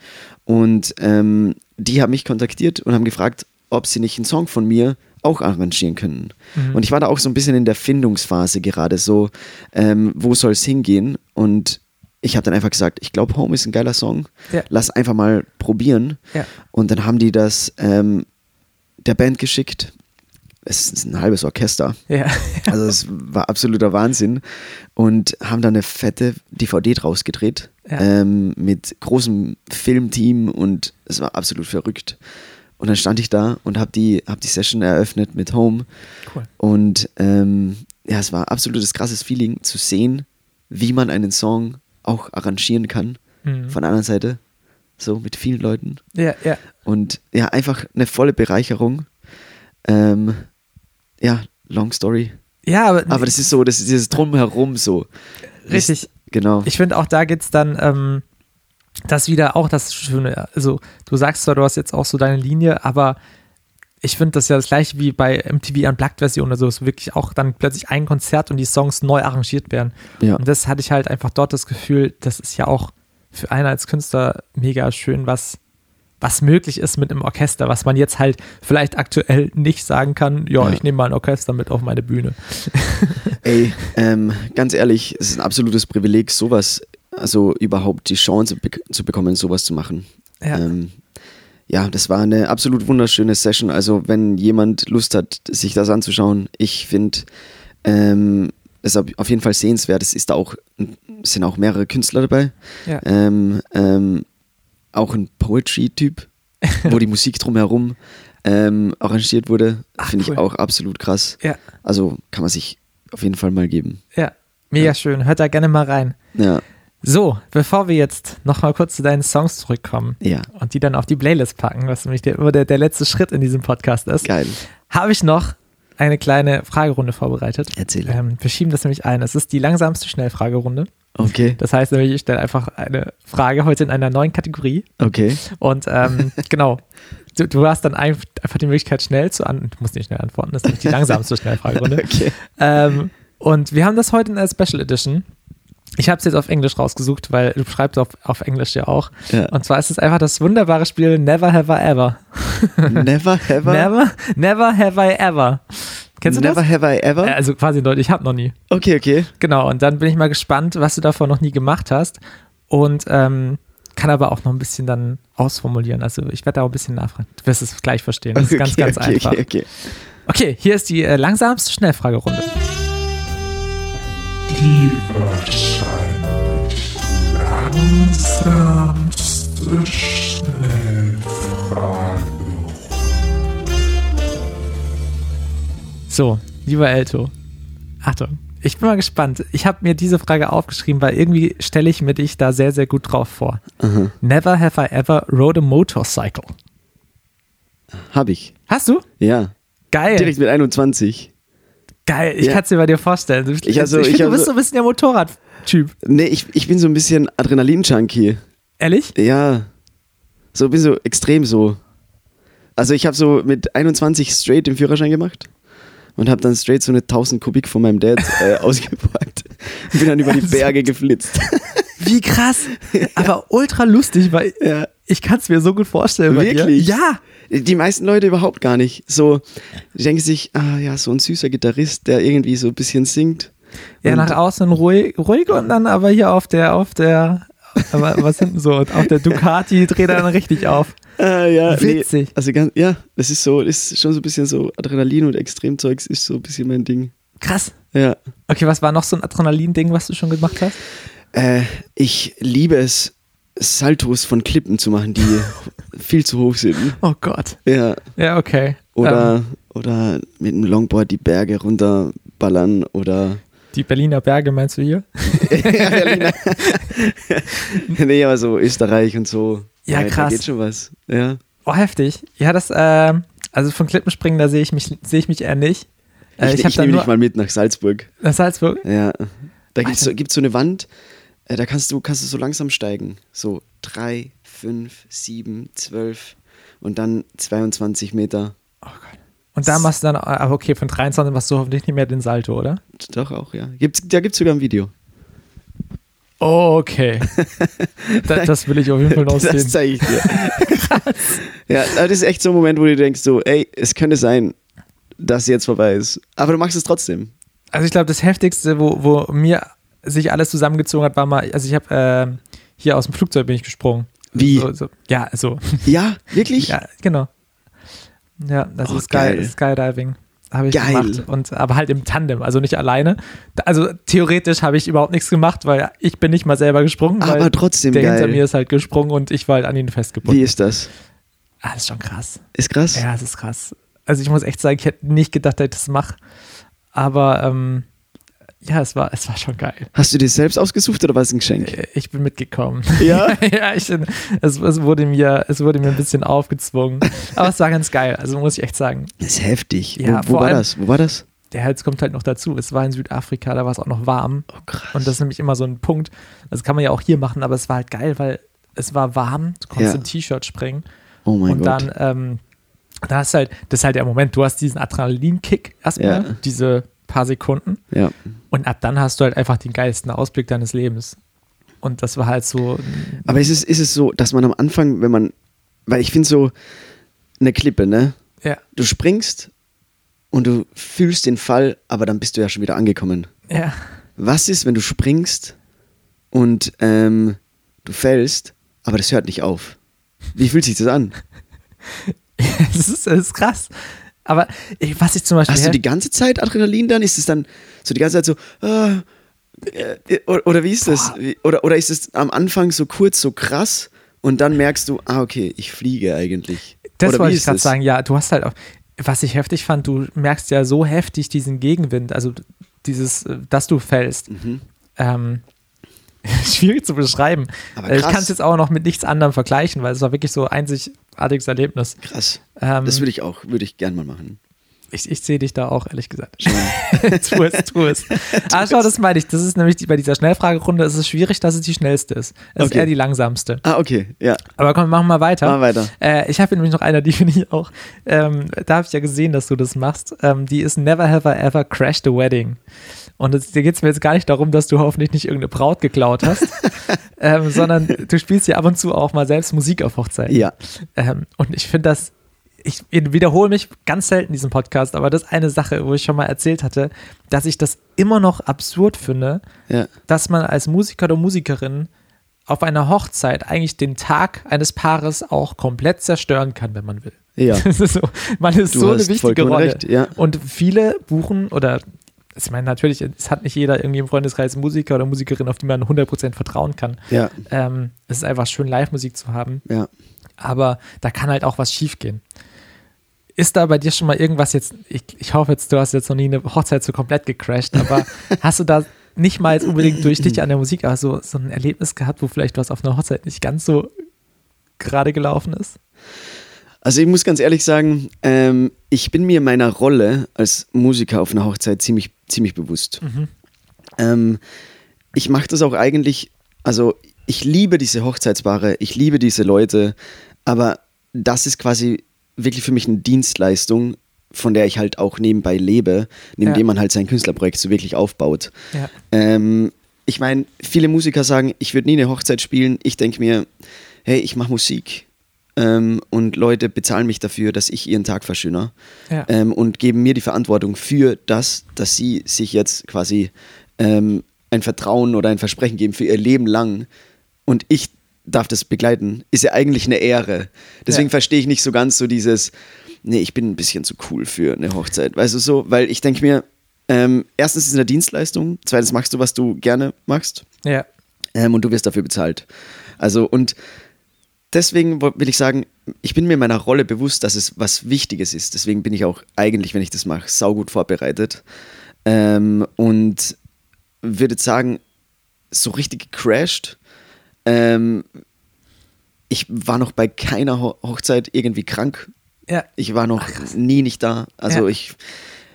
Und ähm, die haben mich kontaktiert und haben gefragt, ob sie nicht einen Song von mir auch arrangieren können. Und ich war da auch so ein bisschen in der Findungsphase gerade, so, ähm, wo soll es hingehen? Und ich habe dann einfach gesagt, ich glaube, Home ist ein geiler Song. Ja. Lass einfach mal probieren. Ja. Und dann haben die das ähm, der Band geschickt. Es ist ein halbes Orchester. Ja. Also es war absoluter Wahnsinn. Und haben dann eine fette DVD draus gedreht Ja. ähm, mit großem Filmteam und es war absolut verrückt. Und dann stand ich da und habe die, hab die Session eröffnet mit Home. Cool. Und ähm, ja, es war absolutes krasses Feeling zu sehen, wie man einen Song auch arrangieren kann. Mhm. Von der anderen Seite. So mit vielen Leuten. Ja, ja. Und ja, einfach eine volle Bereicherung. Ähm, ja, long story. Ja, aber, Aber das ist so, das ist dieses Drumherum so. Richtig. Genau. ich finde auch da geht es dann, ähm, das wieder auch das Schöne. Also, du sagst zwar, du hast jetzt auch so deine Linie, aber ich finde das ja das gleiche wie bei MTV Unplugged-Version oder so, ist wirklich auch dann plötzlich ein Konzert und die Songs neu arrangiert werden. Ja. Und das hatte ich halt einfach dort das Gefühl, das ist ja auch für einen als Künstler mega schön, was, was möglich ist mit einem Orchester, was man jetzt halt vielleicht aktuell nicht sagen kann, ja, Ja. ich nehme mal ein Orchester mit auf meine Bühne. Ey, ähm, ganz ehrlich, es ist ein absolutes Privileg, sowas, also überhaupt die Chance bek zu bekommen, sowas zu machen. Ja. Ähm, ja, das war eine absolut wunderschöne Session. Also, wenn jemand Lust hat, sich das anzuschauen, ich finde, ähm, es ist auf jeden Fall sehenswert. Es ist da auch, es sind auch mehrere Künstler dabei. Ja. Ähm, ähm, auch ein Poetry-Typ, wo die Musik drumherum ähm, arrangiert wurde. Finde cool. ich auch absolut krass. Ja, Also kann man sich auf jeden Fall mal geben. ja, mega schön. Hört da gerne mal rein. Ja, So, bevor wir jetzt nochmal kurz zu deinen Songs zurückkommen ja, und die dann auf die Playlist packen, was nämlich der, immer der, der letzte Schritt in diesem Podcast ist, geil. habe ich noch eine kleine Fragerunde vorbereitet. Erzähle. Ähm, wir schieben das nämlich ein. Es ist die langsamste Schnellfragerunde. Okay, Das heißt nämlich, ich stelle einfach eine Frage heute in einer neuen Kategorie. okay. Und ähm, genau, du, du hast dann ein, einfach die Möglichkeit, schnell zu antworten. Du musst nicht schnell antworten, das ist nämlich die langsamste Schnellfragerunde. Okay. Ähm, und wir haben das heute in der Special Edition. Ich habe es jetzt auf Englisch rausgesucht, weil du schreibst auf, auf Englisch ja auch. Ja. Und zwar ist es einfach das wunderbare Spiel Never Have I Ever. Never ever. Never, never have I ever. Kennst du Never das? have I ever? Äh, Also quasi in Deutsch, ich habe noch nie. Okay, okay. Genau, und dann bin ich mal gespannt, was du davon noch nie gemacht hast. Und ähm, kann aber auch noch ein bisschen dann ausformulieren. Also ich werde da auch ein bisschen nachfragen. Du wirst es gleich verstehen. Das ist okay, ganz, ganz okay, einfach. Okay, okay. Okay, hier ist die äh, langsamste Schnellfragerunde. Die langsamste Schnellfrage. So, lieber Elto, Achtung, ich bin mal gespannt. Ich habe mir diese Frage aufgeschrieben, weil irgendwie stelle ich mir dich da sehr, sehr gut drauf vor. Aha. Never have I ever rode a motorcycle. Hab ich. Hast du? Ja. Geil. Direkt mit 21. Geil. Ich Ja. kann es dir bei dir vorstellen. Du, Ich also- ich ich find, du bist so ein bisschen der Motorradtyp. Nee, ich, ich bin so ein bisschen Adrenalin-Junkie. Ehrlich? Ja. So bin so extrem so. Also ich habe so mit 21 straight den Führerschein gemacht und habe dann straight so eine 1000 Kubik von meinem Dad äh, ausgepackt. Und bin dann über die Berge geflitzt. Wie krass. Aber ultra lustig, weil ja. ich kann es mir so gut vorstellen Wirklich? Ja. Die meisten Leute überhaupt gar nicht. So, die denken sich, ah ja, so ein süßer Gitarrist, der irgendwie so ein bisschen singt. Ja, nach außen ruhig, ruhig und dann aber hier auf der, auf der, was hinten so, auf der Ducati dreht er dann richtig auf. Äh, ja, nee, Witzig. also ganz, ja, das ist so, ist schon so ein bisschen so Adrenalin und Extremzeugs ist so ein bisschen mein Ding. Krass. Ja. Okay, was war noch so ein Adrenalin-Ding, was du schon gemacht hast? Äh, ich liebe es, Saltos von Klippen zu machen, die viel zu hoch sind. Oh Gott. Ja. Ja, okay. Oder, Ähm, oder mit dem Longboard die Berge runterballern oder. Die Berliner Berge meinst du hier? ja, Berliner. nee, aber so Österreich und so. Ja, Da krass. geht schon was. Ja. Oh, heftig. Ja, das, ähm, also von Klippenspringen, da sehe ich mich, sehe ich mich eher nicht. Äh, ich ich habe ich da nehme dich mal mit nach Salzburg. nach Salzburg. Ja. Da gibt es so, gibt's so eine Wand, äh, da kannst du, kannst du so langsam steigen. So drei, fünf, sieben, zwölf und dann 22 Meter. Und da machst du dann, aber okay, von 23 machst du hoffentlich nicht mehr den Salto, oder? Doch auch, ja. Gibt's, da gibt es sogar ein Video. Oh, okay. das, das will ich auf jeden Fall noch Das sehen. zeige ich dir. ja, aber das ist echt so ein Moment, wo du denkst so, ey, es könnte sein, dass jetzt vorbei ist. Aber du machst es trotzdem. Also ich glaube, das Heftigste, wo, wo mir sich alles zusammengezogen hat, war mal, also ich habe ähm, hier aus dem Flugzeug bin ich gesprungen. Wie? So, so, ja, so. Ja, wirklich? Ja, genau. Ja, das Oh, ist geil. geil. Skydiving habe ich Geil. gemacht. Und, aber halt im Tandem, also nicht alleine. Also theoretisch habe ich überhaupt nichts gemacht, weil ich bin nicht mal selber gesprungen, Aber trotzdem der geil. hinter mir ist halt gesprungen und ich war halt an ihn festgebunden. Wie ist das? Ah, das ist schon krass. Ist krass? Ja, das ist krass. Also ich muss echt sagen, ich hätte nicht gedacht, dass ich das mache. Aber ähm, ja, es war, es war schon geil. Hast du dir selbst ausgesucht oder war es ein Geschenk? Äh, Ich bin mitgekommen. Ja? ja, ich, es, es, wurde mir, es wurde mir ein bisschen aufgezwungen. Aber es war ganz geil, also muss ich echt sagen. Das ist heftig. Ja, wo wo war allem- das? Wo war das? Der Hals kommt halt noch dazu. Es war in Südafrika, da war es auch noch warm. Oh, krass. Und das ist nämlich immer so ein Punkt. Das kann man ja auch hier machen, aber es war halt geil, weil es war warm. Du konntest Ja. im T-Shirt springen. oh mein und Gott. dann, ähm, da hast halt, das ist halt der Moment, du hast diesen Adrenalin-Kick erstmal, Ja. diese paar Sekunden. ja. Und ab dann hast du halt einfach den geilsten Ausblick deines Lebens. Und das war halt so. Aber ist es, ist es so, dass man am Anfang, wenn man, weil ich finde so eine Klippe, ne? Ja, Du springst und du fühlst den Fall, aber dann bist du ja schon wieder angekommen. ja. Was ist, wenn du springst und ähm, du fällst, aber das hört nicht auf? Wie fühlt sich das an? Es ist, es ist krass. Aber ich, was ich zum Beispiel. Hast du die ganze Zeit Adrenalin dann? Ist es dann so die ganze Zeit so, ah, äh, oder, wie ist das? Boah. Oder, oder ist es am Anfang so kurz, so krass und dann merkst du, ah, okay, ich fliege eigentlich. Das oder wollte ich gerade sagen, ja, du hast halt auch, was ich heftig fand, du merkst ja so heftig diesen Gegenwind, also dieses, äh, dass du fällst. Mhm. Ähm, schwierig zu beschreiben. Aber Äh, Ich kann es jetzt auch noch mit nichts anderem vergleichen, weil es war wirklich so ein einzigartiges Erlebnis. Krass. Ähm, Das würde ich auch, würde ich gern mal machen. ich ich sehe dich da auch, ehrlich gesagt. Tu es, tu es. Ah, schau, das meine ich. Das ist nämlich die, bei dieser Schnellfragerunde ist es schwierig, dass es die schnellste ist. Es ist Okay. eher die langsamste. ah, okay, ja. Aber komm, machen wir weiter. Machen weiter. Äh, ich habe nämlich noch einer, die finde ich auch, ähm, da habe ich ja gesehen, dass du das machst. Ähm, die ist Never Have I Ever Crashed a Wedding. Und es, dir geht es mir jetzt gar nicht darum, dass du hoffentlich nicht irgendeine Braut geklaut hast, ähm, sondern du spielst ja ab und zu auch mal selbst Musik auf Hochzeiten. Ja. Ähm, und ich finde das, ich wiederhole mich ganz selten in diesem Podcast, aber das ist eine Sache, wo ich schon mal erzählt hatte, dass ich das immer noch absurd finde, Ja. dass man als Musiker oder Musikerin auf einer Hochzeit eigentlich den Tag eines Paares auch komplett zerstören kann, wenn man will. Ja. Das ist so, man ist Du so eine wichtige Rolle. recht, ja. Und viele buchen oder ich meine, natürlich, es hat nicht jeder irgendwie im Freundeskreis Musiker oder Musikerin, auf die man 100% vertrauen kann. Ja. Ähm, es ist einfach schön, Live-Musik zu haben, Ja. aber da kann halt auch was schiefgehen. Ist da bei dir schon mal irgendwas jetzt, ich, ich hoffe jetzt, du hast jetzt noch nie eine Hochzeit so komplett gecrashed, aber hast du da nicht mal jetzt unbedingt durch dich an der Musik, aber so, so ein Erlebnis gehabt, wo vielleicht was auf einer Hochzeit nicht ganz so gerade gelaufen ist? Also ich muss ganz ehrlich sagen, ähm, ich bin mir meiner Rolle als Musiker auf einer Hochzeit ziemlich, ziemlich bewusst. Ähm, ich mache das auch eigentlich, also ich liebe diese Hochzeitspaare, ich liebe diese Leute, aber das ist quasi wirklich für mich eine Dienstleistung, von der ich halt auch nebenbei lebe, neben Ja. dem man halt sein Künstlerprojekt so wirklich aufbaut. Ja. Ähm, ich meine, viele Musiker sagen, ich würde nie eine Hochzeit spielen. Ich denke mir, hey, ich mache Musik. Ähm, und Leute bezahlen mich dafür, dass ich ihren Tag verschöner Ja. ähm, und geben mir die Verantwortung für das, dass sie sich jetzt quasi ähm, ein Vertrauen oder ein Versprechen geben für ihr Leben lang und ich darf das begleiten, ist ja eigentlich eine Ehre. Deswegen Ja. verstehe ich nicht so ganz so dieses, nee, ich bin ein bisschen zu cool für eine Hochzeit, weißt du so, weil ich denke mir, ähm, erstens ist es eine Dienstleistung, zweitens machst du, was du gerne machst Ja. ähm, und du wirst dafür bezahlt. Also und deswegen will ich sagen, ich bin mir meiner Rolle bewusst, dass es was Wichtiges ist. Deswegen bin ich auch eigentlich, wenn ich das mache, saugut vorbereitet. Ähm, und würde sagen, so richtig gecrashed. Ähm, ich war noch bei keiner Ho Hochzeit irgendwie krank. Ja. Ich war noch nie nicht da. Also Ja. ich.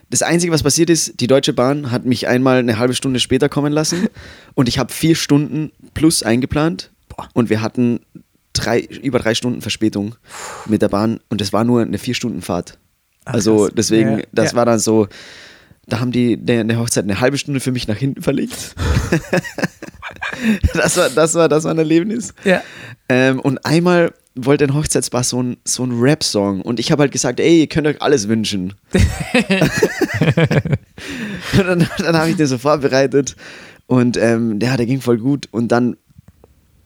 Das Einzige, was passiert ist, die Deutsche Bahn hat mich einmal eine halbe Stunde später kommen lassen und ich habe vier Stunden plus eingeplant Boah. und wir hatten drei, über drei Stunden Verspätung mit der Bahn und es war nur eine vier Stunden Fahrt. Ach, also krass. deswegen, Ja, das ja. war dann so, da haben die der, eine Hochzeit eine halbe Stunde für mich nach hinten verlegt. das, war, das, war, das war ein Erlebnis. Ja. Ähm, und einmal wollte ein Hochzeitspaar so ein, so ein Rap-Song und ich habe halt gesagt, ey, ihr könnt euch alles wünschen. und dann, dann habe ich den so vorbereitet und ähm, der, der ging voll gut und dann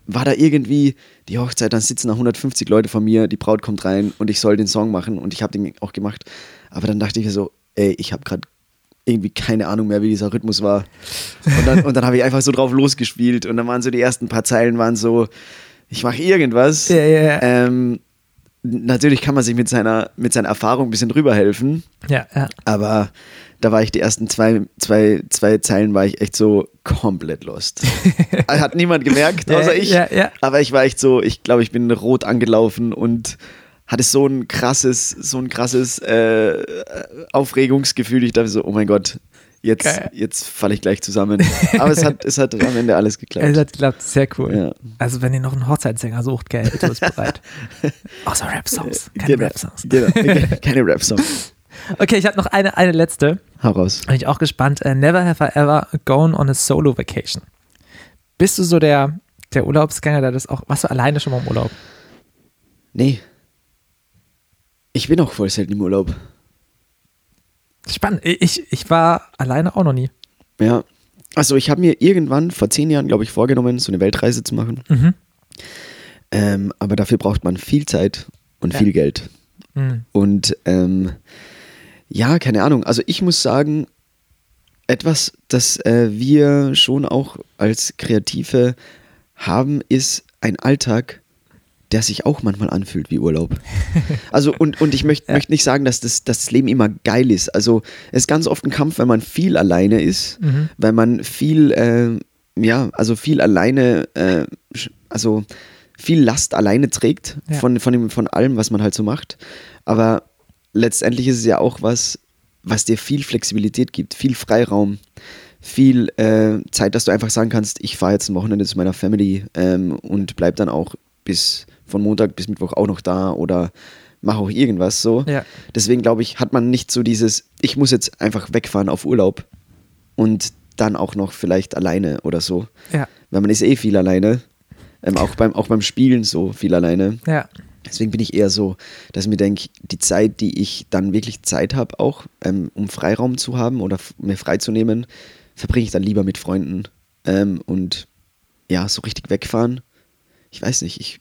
war da irgendwie die Hochzeit, dann sitzen da 150 Leute von mir, die Braut kommt rein und ich soll den Song machen und ich habe den auch gemacht. Aber dann dachte ich mir so, ey, ich habe gerade irgendwie keine Ahnung mehr, wie dieser Rhythmus war. Und dann, und dann habe ich einfach so drauf losgespielt und dann waren so die ersten paar Zeilen waren so, ich mache irgendwas. Ja, ja, ja. Ähm, natürlich kann man sich mit seiner, mit seiner Erfahrung ein bisschen drüber helfen, Ja, ja. aber da war ich die ersten zwei, zwei, zwei Zeilen war ich echt so komplett lost. Hat niemand gemerkt, außer ich. ja, ja. Aber ich war echt so, ich glaube, ich bin rot angelaufen und hatte so ein krasses, so ein krasses äh, Aufregungsgefühl. Ich dachte so, oh mein Gott, jetzt, Geil. jetzt falle ich gleich zusammen. Aber es hat, es hat am Ende alles geklappt. Es hat geklappt, sehr cool. Ja. Also wenn ihr noch einen Hochzeitssänger sucht, gell, du bist bereit. Außer Rap-Songs, keine Genau, Rap-Songs. genau. Keine Rap-Songs. Okay, ich habe noch eine, eine letzte. Hau raus. Bin ich auch gespannt. Äh, never have I ever gone on a solo vacation. Bist du so der, der Urlaubsgänger, der das auch, warst du alleine schon mal im Urlaub? Nee. Ich bin auch voll selten im Urlaub. Spannend. Ich, ich war alleine auch noch nie. Ja. Also ich habe mir irgendwann vor zehn Jahren, glaube ich, vorgenommen, so eine Weltreise zu machen. Mhm. Ähm, aber dafür braucht man viel Zeit und Ja. viel Geld. Mhm. Und ähm, ja, keine Ahnung. Also ich muss sagen, etwas, das äh, wir schon auch als Kreative haben, ist ein Alltag, der sich auch manchmal anfühlt wie Urlaub. Also und, und ich möchte Ja. möchte nicht sagen, dass das, dass das Leben immer geil ist. Also es ist ganz oft ein Kampf, wenn man viel alleine ist, Mhm. weil man viel, äh, ja, also viel alleine, äh, also viel Last alleine trägt Ja. von, von, dem, von allem, was man halt so macht. Aber letztendlich ist es ja auch was, was dir viel Flexibilität gibt, viel Freiraum, viel äh, Zeit, dass du einfach sagen kannst, ich fahre jetzt ein Wochenende zu meiner Family ähm, und bleib dann auch bis von Montag bis Mittwoch auch noch da oder mache auch irgendwas so. Ja. Deswegen glaube ich, hat man nicht so dieses, ich muss jetzt einfach wegfahren auf Urlaub und dann auch noch vielleicht alleine oder so. Ja, Weil man ist eh viel alleine. Ähm, auch, beim, auch beim Spielen so viel alleine. ja, Deswegen bin ich eher so, dass ich mir denke, die Zeit, die ich dann wirklich Zeit habe, auch ähm, um Freiraum zu haben oder mir freizunehmen, verbringe ich dann lieber mit Freunden ähm, und ja, so richtig wegfahren. Ich weiß nicht, ich,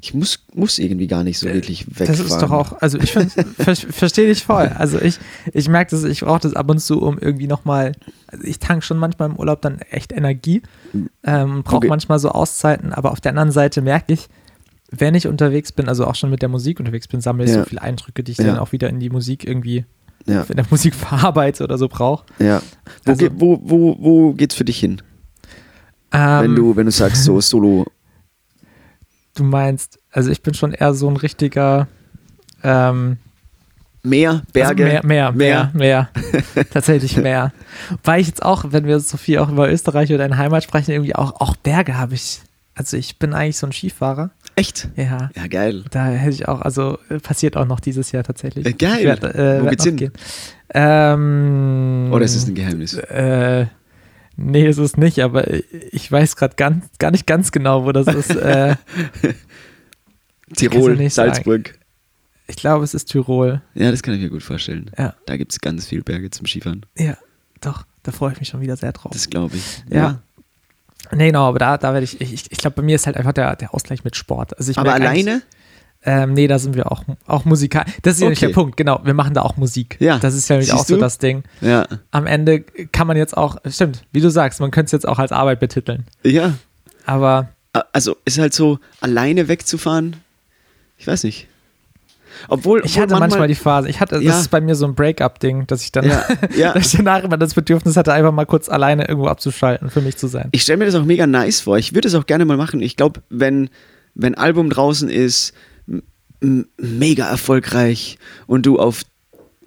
ich muss, muss irgendwie gar nicht so wirklich wegfahren. das ist doch auch, also ich ver verstehe dich voll. Also ich, ich merke das, ich brauche das ab und zu, um irgendwie nochmal, also ich tank schon manchmal im Urlaub dann echt Energie, ähm, brauche Okay. manchmal so Auszeiten, aber auf der anderen Seite merke ich, wenn ich unterwegs bin, also auch schon mit der Musik unterwegs bin, sammle ich Ja. so viele Eindrücke, die ich Ja. dann auch wieder in die Musik irgendwie, Ja, in der Musik verarbeite oder so brauche. ja. Wo, Also- ge- wo, wo, wo geht's für dich hin? Ähm, wenn, du, wenn du sagst, so Solo. du meinst, also ich bin schon eher so ein richtiger ähm, Meer, Berge, Also mehr, mehr, mehr, mehr. Tatsächlich mehr. Weil ich jetzt auch, wenn wir so viel auch über Österreich oder deine Heimat sprechen, irgendwie auch, auch Berge habe ich. Also ich bin eigentlich so ein Skifahrer. Echt? Ja. Ja, geil. Da hätte ich auch, also äh, passiert auch noch dieses Jahr tatsächlich. Äh, geil. Werd, äh, Wo geht's hin? Ähm, Oder ist es ein Geheimnis? äh, nee, ist es nicht, aber ich weiß gerade ganz, gar nicht ganz genau, wo das ist. äh, Tirol, nicht sagen. Salzburg. Ich glaube, es ist Tirol. Ja, das kann ich mir gut vorstellen. Ja. Da gibt es ganz viele Berge zum Skifahren. Ja, doch, da freue ich mich schon wieder sehr drauf. Das glaube ich. Ja. Nee, genau, aber da, da werde ich, ich, ich glaube, bei mir ist halt einfach der, der Ausgleich mit Sport. Also ich Aber alleine? Ähm, nee, da sind wir auch, auch Musikal. Das ist ja nicht Okay. der Punkt, genau. Wir machen da auch Musik. Ja. Das ist ja nämlich auch so du? das Ding. Ja. Am Ende kann man jetzt auch, stimmt, wie du sagst, man könnte es jetzt auch als Arbeit betiteln. Ja. Aber Also ist halt so, alleine wegzufahren, ich weiß nicht. Obwohl, ich hatte manchmal, die Phase, ich hatte, Ja. das ist bei mir so ein Break-up-Ding, dass ich dann, Ja, ja. dass ich danach immer das Bedürfnis hatte, einfach mal kurz alleine irgendwo abzuschalten, für mich zu sein. Ich stelle mir das auch mega nice vor. Ich würde es auch gerne mal machen. Ich glaube, wenn wenn Album draußen ist, mega erfolgreich und du auf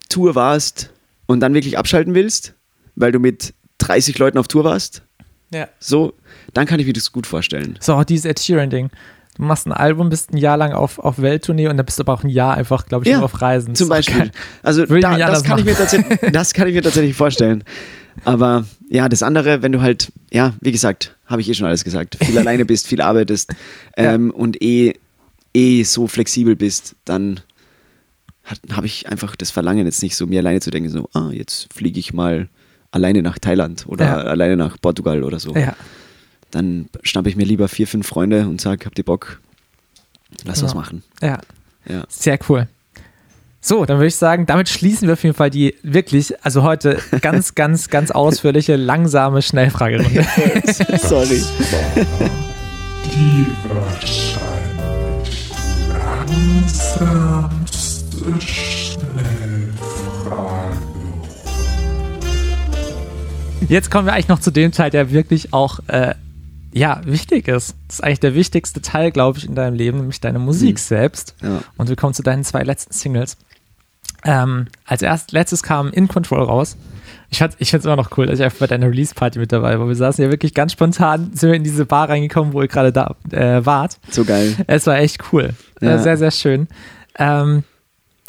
Tour warst und dann wirklich abschalten willst, weil du mit 30 Leuten auf Tour warst, Ja. so, dann kann ich mir das gut vorstellen. So, auch dieses Ed Sheeran-Ding. Du machst ein Album, bist ein Jahr lang auf, auf Welttournee und dann bist du aber auch ein Jahr einfach, glaube ich, Ja, nur auf Reisen. Zum Beispiel. Also da, das, kann ich mir tatsächlich, das kann ich mir tatsächlich vorstellen. Aber ja, das andere, wenn du halt, ja, wie gesagt, habe ich eh schon alles gesagt, viel alleine bist, viel arbeitest ähm, und eh, eh so flexibel bist, dann habe ich einfach das Verlangen jetzt nicht so, mir alleine zu denken, so, ah, jetzt fliege ich mal alleine nach Thailand oder Ja. alleine nach Portugal oder so. Ja, Dann schnappe ich mir lieber vier, fünf Freunde und sage, habt ihr Bock? Lass was Genau. machen. ja. Ja. Sehr cool. So, dann würde ich sagen, damit schließen wir auf jeden Fall die wirklich, also heute ganz, ganz, ganz ausführliche, langsame Schnellfragerunde. Sorry. Die wahrscheinlich langsamste Schnellfrage. Jetzt kommen wir eigentlich noch zu dem Teil, der wirklich auch, äh, ja, wichtig ist. Das ist eigentlich der wichtigste Teil, glaube ich, in deinem Leben, nämlich deine Musik selbst. Ja. Und wir kommen zu deinen zwei letzten Singles. Ähm, als erst, letztes kam In Control raus. Ich, fand- ich finde es immer noch cool, dass ich einfach bei deiner Release-Party mit dabei war. Wir saßen ja wirklich ganz spontan, sind wir in diese Bar reingekommen, wo ihr gerade da äh, wart. So geil. Es war echt cool. Ja. Äh, sehr, sehr schön. Ähm,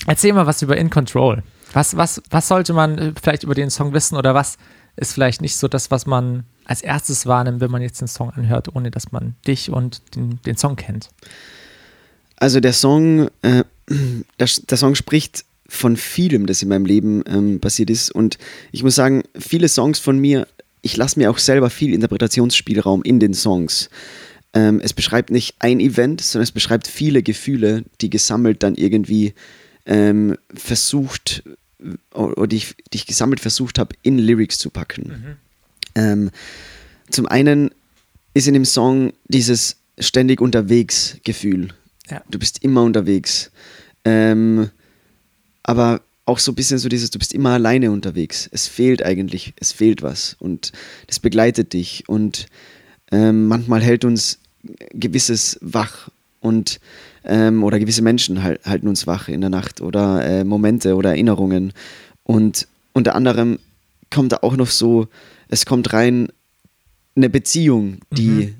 erzähl mal was über In Control. Was, was, was sollte man äh, vielleicht über den Song wissen oder was ist vielleicht nicht so das, was man als erstes wahrnimmt, wenn man jetzt den Song anhört, ohne dass man dich und den, den Song kennt? Also der Song, äh, der, der Song spricht von vielem, das in meinem Leben ähm, passiert ist. Und ich muss sagen, viele Songs von mir, ich lasse mir auch selber viel Interpretationsspielraum in den Songs. Ähm, es beschreibt nicht ein Event, sondern es beschreibt viele Gefühle, die gesammelt dann irgendwie ähm, versucht oder die ich, die ich gesammelt versucht habe, in Lyrics zu packen. Ähm, zum einen ist in dem Song dieses ständig unterwegs Gefühl. Ja. Du bist immer unterwegs. Ähm, aber auch so ein bisschen so dieses, du bist immer alleine unterwegs. Es fehlt eigentlich, es fehlt was und das begleitet dich und ähm, manchmal hält uns gewisses wach und ähm, oder gewisse Menschen hal halten uns wach in der Nacht oder äh, Momente oder Erinnerungen und unter anderem kommt da auch noch so, es kommt rein eine Beziehung, die, Mhm.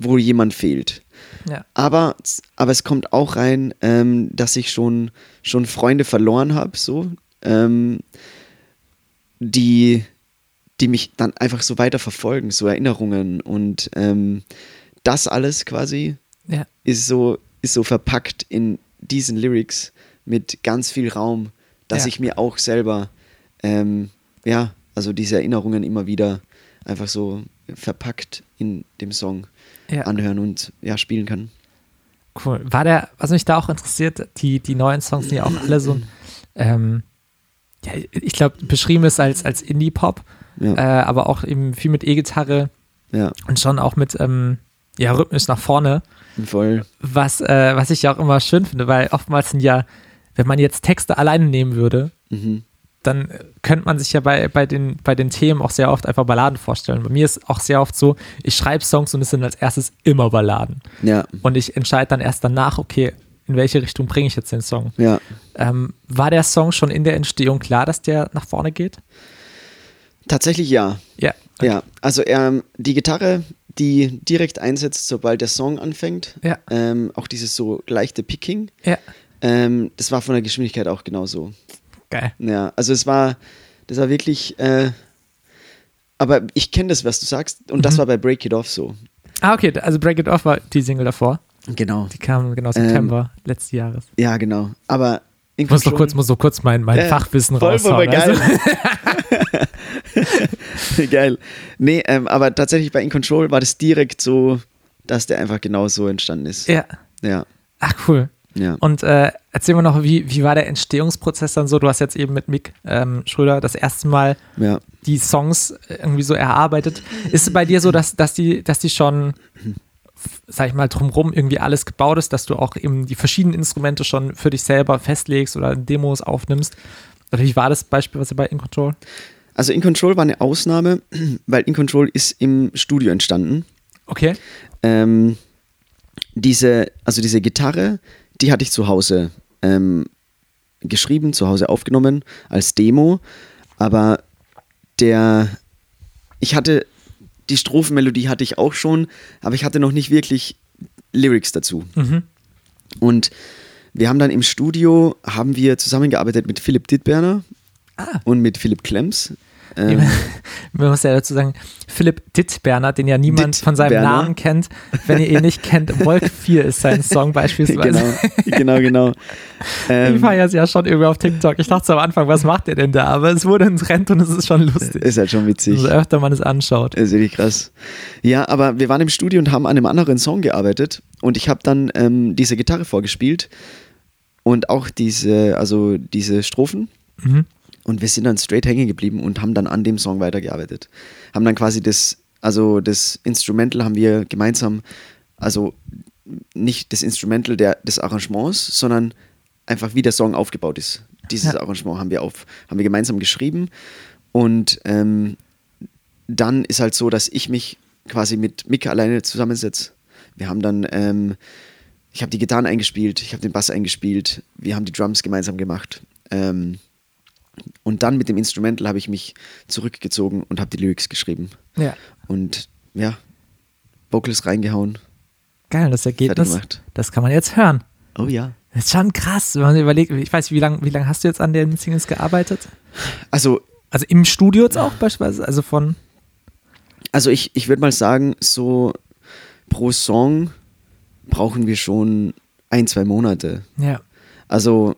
wo jemand fehlt. Ja. Aber, aber es kommt auch rein, ähm, dass ich schon, schon Freunde verloren habe, so, ähm, die, die mich dann einfach so weiter verfolgen, so Erinnerungen und ähm, das alles quasi Ja. ist so, ist so verpackt in diesen Lyrics mit ganz viel Raum, dass Ja. ich mir auch selber, ähm, ja, also diese Erinnerungen immer wieder einfach so verpackt in dem Song Ja. anhören und ja, spielen kann. Cool. War der, was mich da auch interessiert, die, die neuen Songs sind ja auch alle so, ähm, ja, ich glaube, beschrieben ist als, als Indie-Pop, Ja, äh, aber auch eben viel mit E-Gitarre ja und schon auch mit, ähm, ja, rhythmisch nach vorne, voll. was, äh, was ich ja auch immer schön finde, weil oftmals sind ja, wenn man jetzt Texte alleine nehmen würde, Mhm. Dann könnte man sich ja bei, bei, den, bei den Themen auch sehr oft einfach Balladen vorstellen. Bei mir ist auch sehr oft so, ich schreibe Songs und es sind als erstes immer Balladen. Ja, Und ich entscheide dann erst danach, okay, in welche Richtung bringe ich jetzt den Song. ja. Ähm, war der Song schon in der Entstehung klar, dass der nach vorne geht? Tatsächlich ja. Ja. Ja, also ähm, die Gitarre, die direkt einsetzt, sobald der Song anfängt, Ja. ähm, auch dieses so leichte Picking, Ja. ähm, das war von der Geschwindigkeit auch genauso. Geil. Ja, also es war, das war wirklich, äh, aber ich kenne das, was du sagst, und das Mhm. war bei Break It Off so. Ah, okay, also Break It Off war die Single davor. Genau. Die kam genau September letzten Jahres. Ja, genau. Aber in Ich muss noch kurz, muss noch kurz mein, mein Ja, Fachwissen voll, raushauen. geil. Also, geil. Nee, ähm, aber tatsächlich bei In Control war das direkt so, dass der einfach genau so entstanden ist. ja. Ja. Ach, cool. Ja. Und äh, erzähl mir noch, wie, wie war der Entstehungsprozess dann so? Du hast jetzt eben mit Mick ähm, Schröder das erste Mal ja. die Songs irgendwie so erarbeitet. Ist es bei dir so, dass, dass, die, dass die schon, sag ich mal, drumrum irgendwie alles gebaut ist, dass du auch eben die verschiedenen Instrumente schon für dich selber festlegst oder Demos aufnimmst? Oder wie war das beispielsweise bei In Control? Also In Control war eine Ausnahme, weil In Control ist im Studio entstanden. Okay. Ähm, diese, also diese Gitarre, die hatte ich zu Hause ähm, geschrieben, zu Hause aufgenommen als Demo, aber der, ich hatte, die Strophenmelodie hatte ich auch schon, aber ich hatte noch nicht wirklich Lyrics dazu. Mhm. Und wir haben dann im Studio, haben wir zusammengearbeitet mit Philipp Dittberner Ah. und mit Philipp Klemms. Ähm, Man muss ja dazu sagen, Philipp Dittberner, den ja niemand von seinem Dittberner. Namen kennt, wenn ihr ihn nicht kennt, Wolk 4 ist sein Song beispielsweise. genau, genau, genau. Ich Ähm, feiere es ja schon irgendwie auf TikTok. Ich dachte so am Anfang, was macht der denn da? Aber es wurde ein Trend und es ist schon lustig. ist halt schon witzig. Umso öfter man es anschaut. Ist wirklich krass. Ja, aber wir waren im Studio und haben an einem anderen Song gearbeitet und ich habe dann ähm, diese Gitarre vorgespielt und auch diese, also diese Strophen. Mhm. Und wir sind dann straight hängen geblieben und haben dann an dem Song weitergearbeitet. Haben dann quasi das, also das Instrumental haben wir gemeinsam, also nicht das Instrumental der, des Arrangements, sondern einfach wie der Song aufgebaut ist. Dieses Ja. Arrangement haben wir auf, haben wir gemeinsam geschrieben und ähm, dann ist halt so, dass ich mich quasi mit Mick alleine zusammensetze. Wir haben dann, ähm, ich habe die Gitarren eingespielt, ich habe den Bass eingespielt, wir haben die Drums gemeinsam gemacht. Ähm, und dann mit dem Instrumental habe ich mich zurückgezogen und habe die Lyrics geschrieben. Ja. Und ja, Vocals reingehauen. Geil, das Ergebnis, das kann man jetzt hören. Oh ja. Das ist schon krass, wenn man überlegt, ich weiß, wie lange wie lang hast du jetzt an den Singles gearbeitet? Also, Also im Studio jetzt auch beispielsweise, also von, also ich, ich würde mal sagen, so pro Song brauchen wir schon ein, zwei Monate. ja. Also,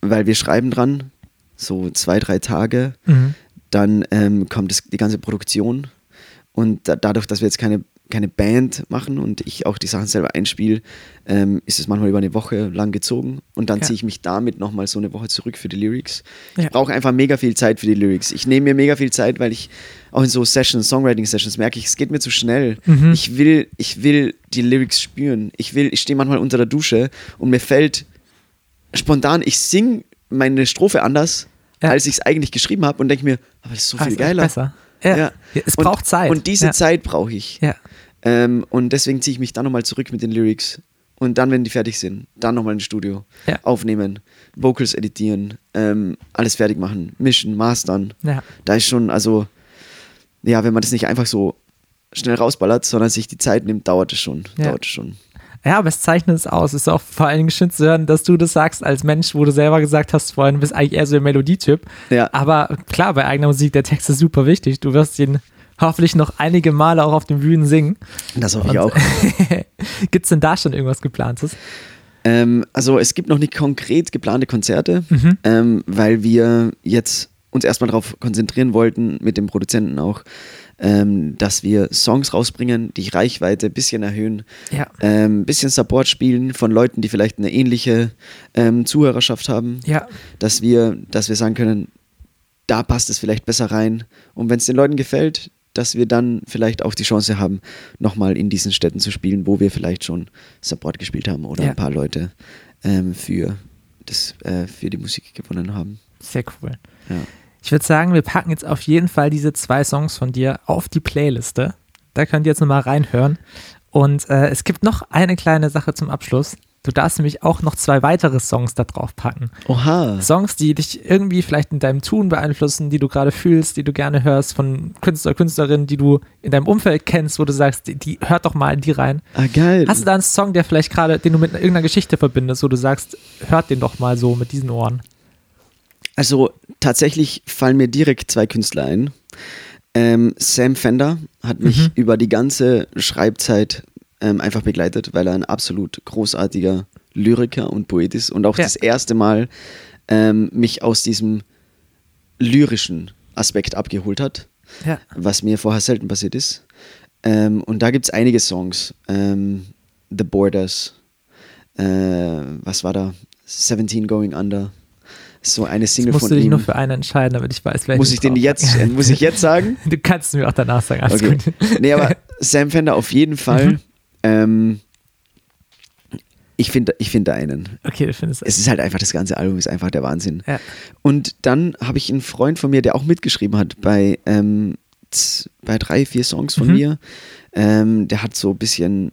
weil wir schreiben dran, so zwei, drei Tage. Mhm. Dann ähm, kommt das, die ganze Produktion. Und da, dadurch, dass wir jetzt keine, keine Band machen und ich auch die Sachen selber einspiele, ähm, ist es manchmal über eine Woche lang gezogen. Und dann Ja. ziehe ich mich damit nochmal so eine Woche zurück für die Lyrics. Ja. Ich brauche einfach mega viel Zeit für die Lyrics. Ich nehme mir mega viel Zeit, weil ich auch in so Sessions, Songwriting-Sessions merke ich, es geht mir zu schnell. Mhm. Ich, will, ich will die Lyrics spüren. Ich will, ich stehe manchmal unter der Dusche und mir fällt spontan, ich singe meine Strophe anders, Ja. als ich es eigentlich geschrieben habe und denke mir, aber das ist so viel Also geiler. Besser. Ja. Ja. Ja, Es Und- braucht Zeit. Und diese ja. Zeit brauche ich. Ja. Ähm, und deswegen ziehe ich mich dann nochmal zurück mit den Lyrics. Und dann, wenn die fertig sind, dann nochmal ins Studio. Ja. Aufnehmen, Vocals editieren, ähm, alles fertig machen, mischen, mastern. Ja. Da ist schon, also, ja, wenn man das nicht einfach so schnell rausballert, sondern sich die Zeit nimmt, dauert es schon. Ja. Dauert es schon. Ja, aber es zeichnet es aus. Es ist auch vor allen Dingen schön zu hören, dass du das sagst als Mensch, wo du selber gesagt hast vorhin, du bist eigentlich eher so der Melodietyp. Ja. Aber klar, bei eigener Musik, der Text ist super wichtig. Du wirst ihn hoffentlich noch einige Male auch auf den Bühnen singen. Das hoffe ich Und- auch. Gibt es denn da schon irgendwas geplantes? Ähm, also es gibt noch nicht konkret geplante Konzerte, Mhm. ähm, weil wir jetzt uns erstmal darauf konzentrieren wollten, mit dem Produzenten auch, ähm, dass wir Songs rausbringen, die Reichweite ein bisschen erhöhen, Ja. ein bisschen Support spielen von Leuten, die vielleicht eine ähnliche ähm, Zuhörerschaft haben, Ja. dass wir, dass wir sagen können, da passt es vielleicht besser rein. Und wenn es den Leuten gefällt, dass wir dann vielleicht auch die Chance haben, nochmal in diesen Städten zu spielen, wo wir vielleicht schon Support gespielt haben oder Ja. ein paar Leute ähm, für, das, äh, für die Musik gewonnen haben. Sehr cool. Ja. Ich würde sagen, wir packen jetzt auf jeden Fall diese zwei Songs von dir auf die Playliste. Da könnt ihr jetzt nochmal reinhören. Und äh, es gibt noch eine kleine Sache zum Abschluss. Du darfst nämlich auch noch zwei weitere Songs da drauf packen. Oha. Songs, die dich irgendwie vielleicht in deinem Tun beeinflussen, die du gerade fühlst, die du gerne hörst, von Künstler, Künstlerinnen, die du in deinem Umfeld kennst, wo du sagst, die, die hört doch mal in die rein. Ah, geil. Hast du da einen Song, der vielleicht gerade, den du mit irgendeiner Geschichte verbindest, wo du sagst, hört den doch mal so mit diesen Ohren? Also tatsächlich fallen mir direkt zwei Künstler ein. Ähm, Sam Fender hat mich Mhm. über die ganze Schreibzeit ähm, einfach begleitet, weil er ein absolut großartiger Lyriker und Poet ist und auch Ja. das erste Mal ähm, mich aus diesem lyrischen Aspekt abgeholt hat, Ja. was mir vorher selten passiert ist. Ähm, und da gibt es einige Songs. Ähm, The Borders, äh, was war da? 17 Going Under. So eine Single musst von du dich ihm. nur für einen entscheiden, damit ich weiß, welchen muss ich den jetzt, äh, muss ich jetzt sagen? Du kannst es mir auch danach sagen. Alles Okay. gut. Nee, aber Sam Fender auf jeden Fall. Mhm. Ähm, ich finde ich find da einen. Okay, ich finde es. Es ist halt einfach, das ganze Album ist einfach der Wahnsinn. Ja. Und dann habe ich einen Freund von mir, der auch mitgeschrieben hat bei, ähm, bei drei, vier Songs von Mhm. mir. Ähm, der hat so ein bisschen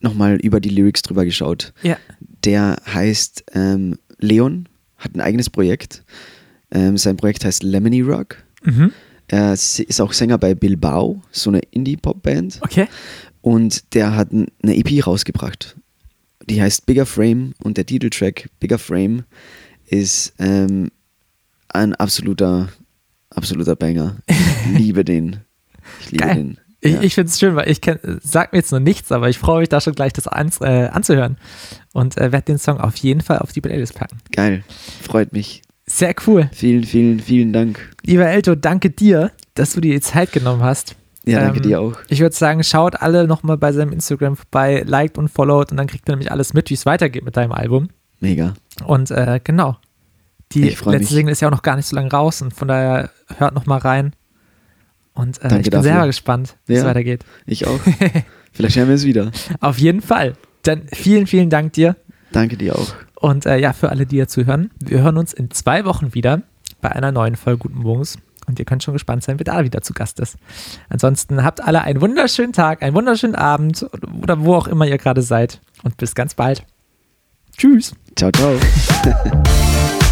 nochmal über die Lyrics drüber geschaut. Ja. Der heißt ähm, Leon, hat ein eigenes Projekt. Ähm, sein Projekt heißt Lemony Rock. Mhm. Er ist auch Sänger bei Bilbao, so eine Indie-Pop-Band. Okay. Und der hat eine EP rausgebracht. Die heißt Bigger Frame und der Titeltrack Bigger Frame ist ähm, ein absoluter, absoluter Banger. Ich liebe den. Ich liebe Geil. den. Ich, Ja. ich finde es schön, weil ich kenn, sag mir jetzt noch nichts, aber ich freue mich da schon gleich, das an, äh, anzuhören. Und äh, werde den Song auf jeden Fall auf die Playlist packen. Geil. Freut mich. Sehr cool. Vielen, vielen, vielen Dank. Lieber Elto, danke dir, dass du dir die Zeit genommen hast. Ja, danke Ähm, dir auch. Ich würde sagen, schaut alle nochmal bei seinem Instagram vorbei, liked und followed und dann kriegt ihr nämlich alles mit, wie es weitergeht mit deinem Album. Mega. Und äh, genau. Die letzte mich. Single ist ja auch noch gar nicht so lange raus und von daher hört nochmal rein. Und äh, ich bin dafür. selber gespannt, wie es Ja. weitergeht. Ich auch. Vielleicht hören wir es wieder. Auf jeden Fall. Dann vielen, vielen Dank dir. Danke dir auch. Und äh, ja, für alle, die hier zuhören, wir hören uns in zwei Wochen wieder bei einer neuen Folge Guten Morgens. Und ihr könnt schon gespannt sein, wer da wieder zu Gast ist. Ansonsten habt alle einen wunderschönen Tag, einen wunderschönen Abend oder wo auch immer ihr gerade seid. Und bis ganz bald. Tschüss. Ciao, ciao.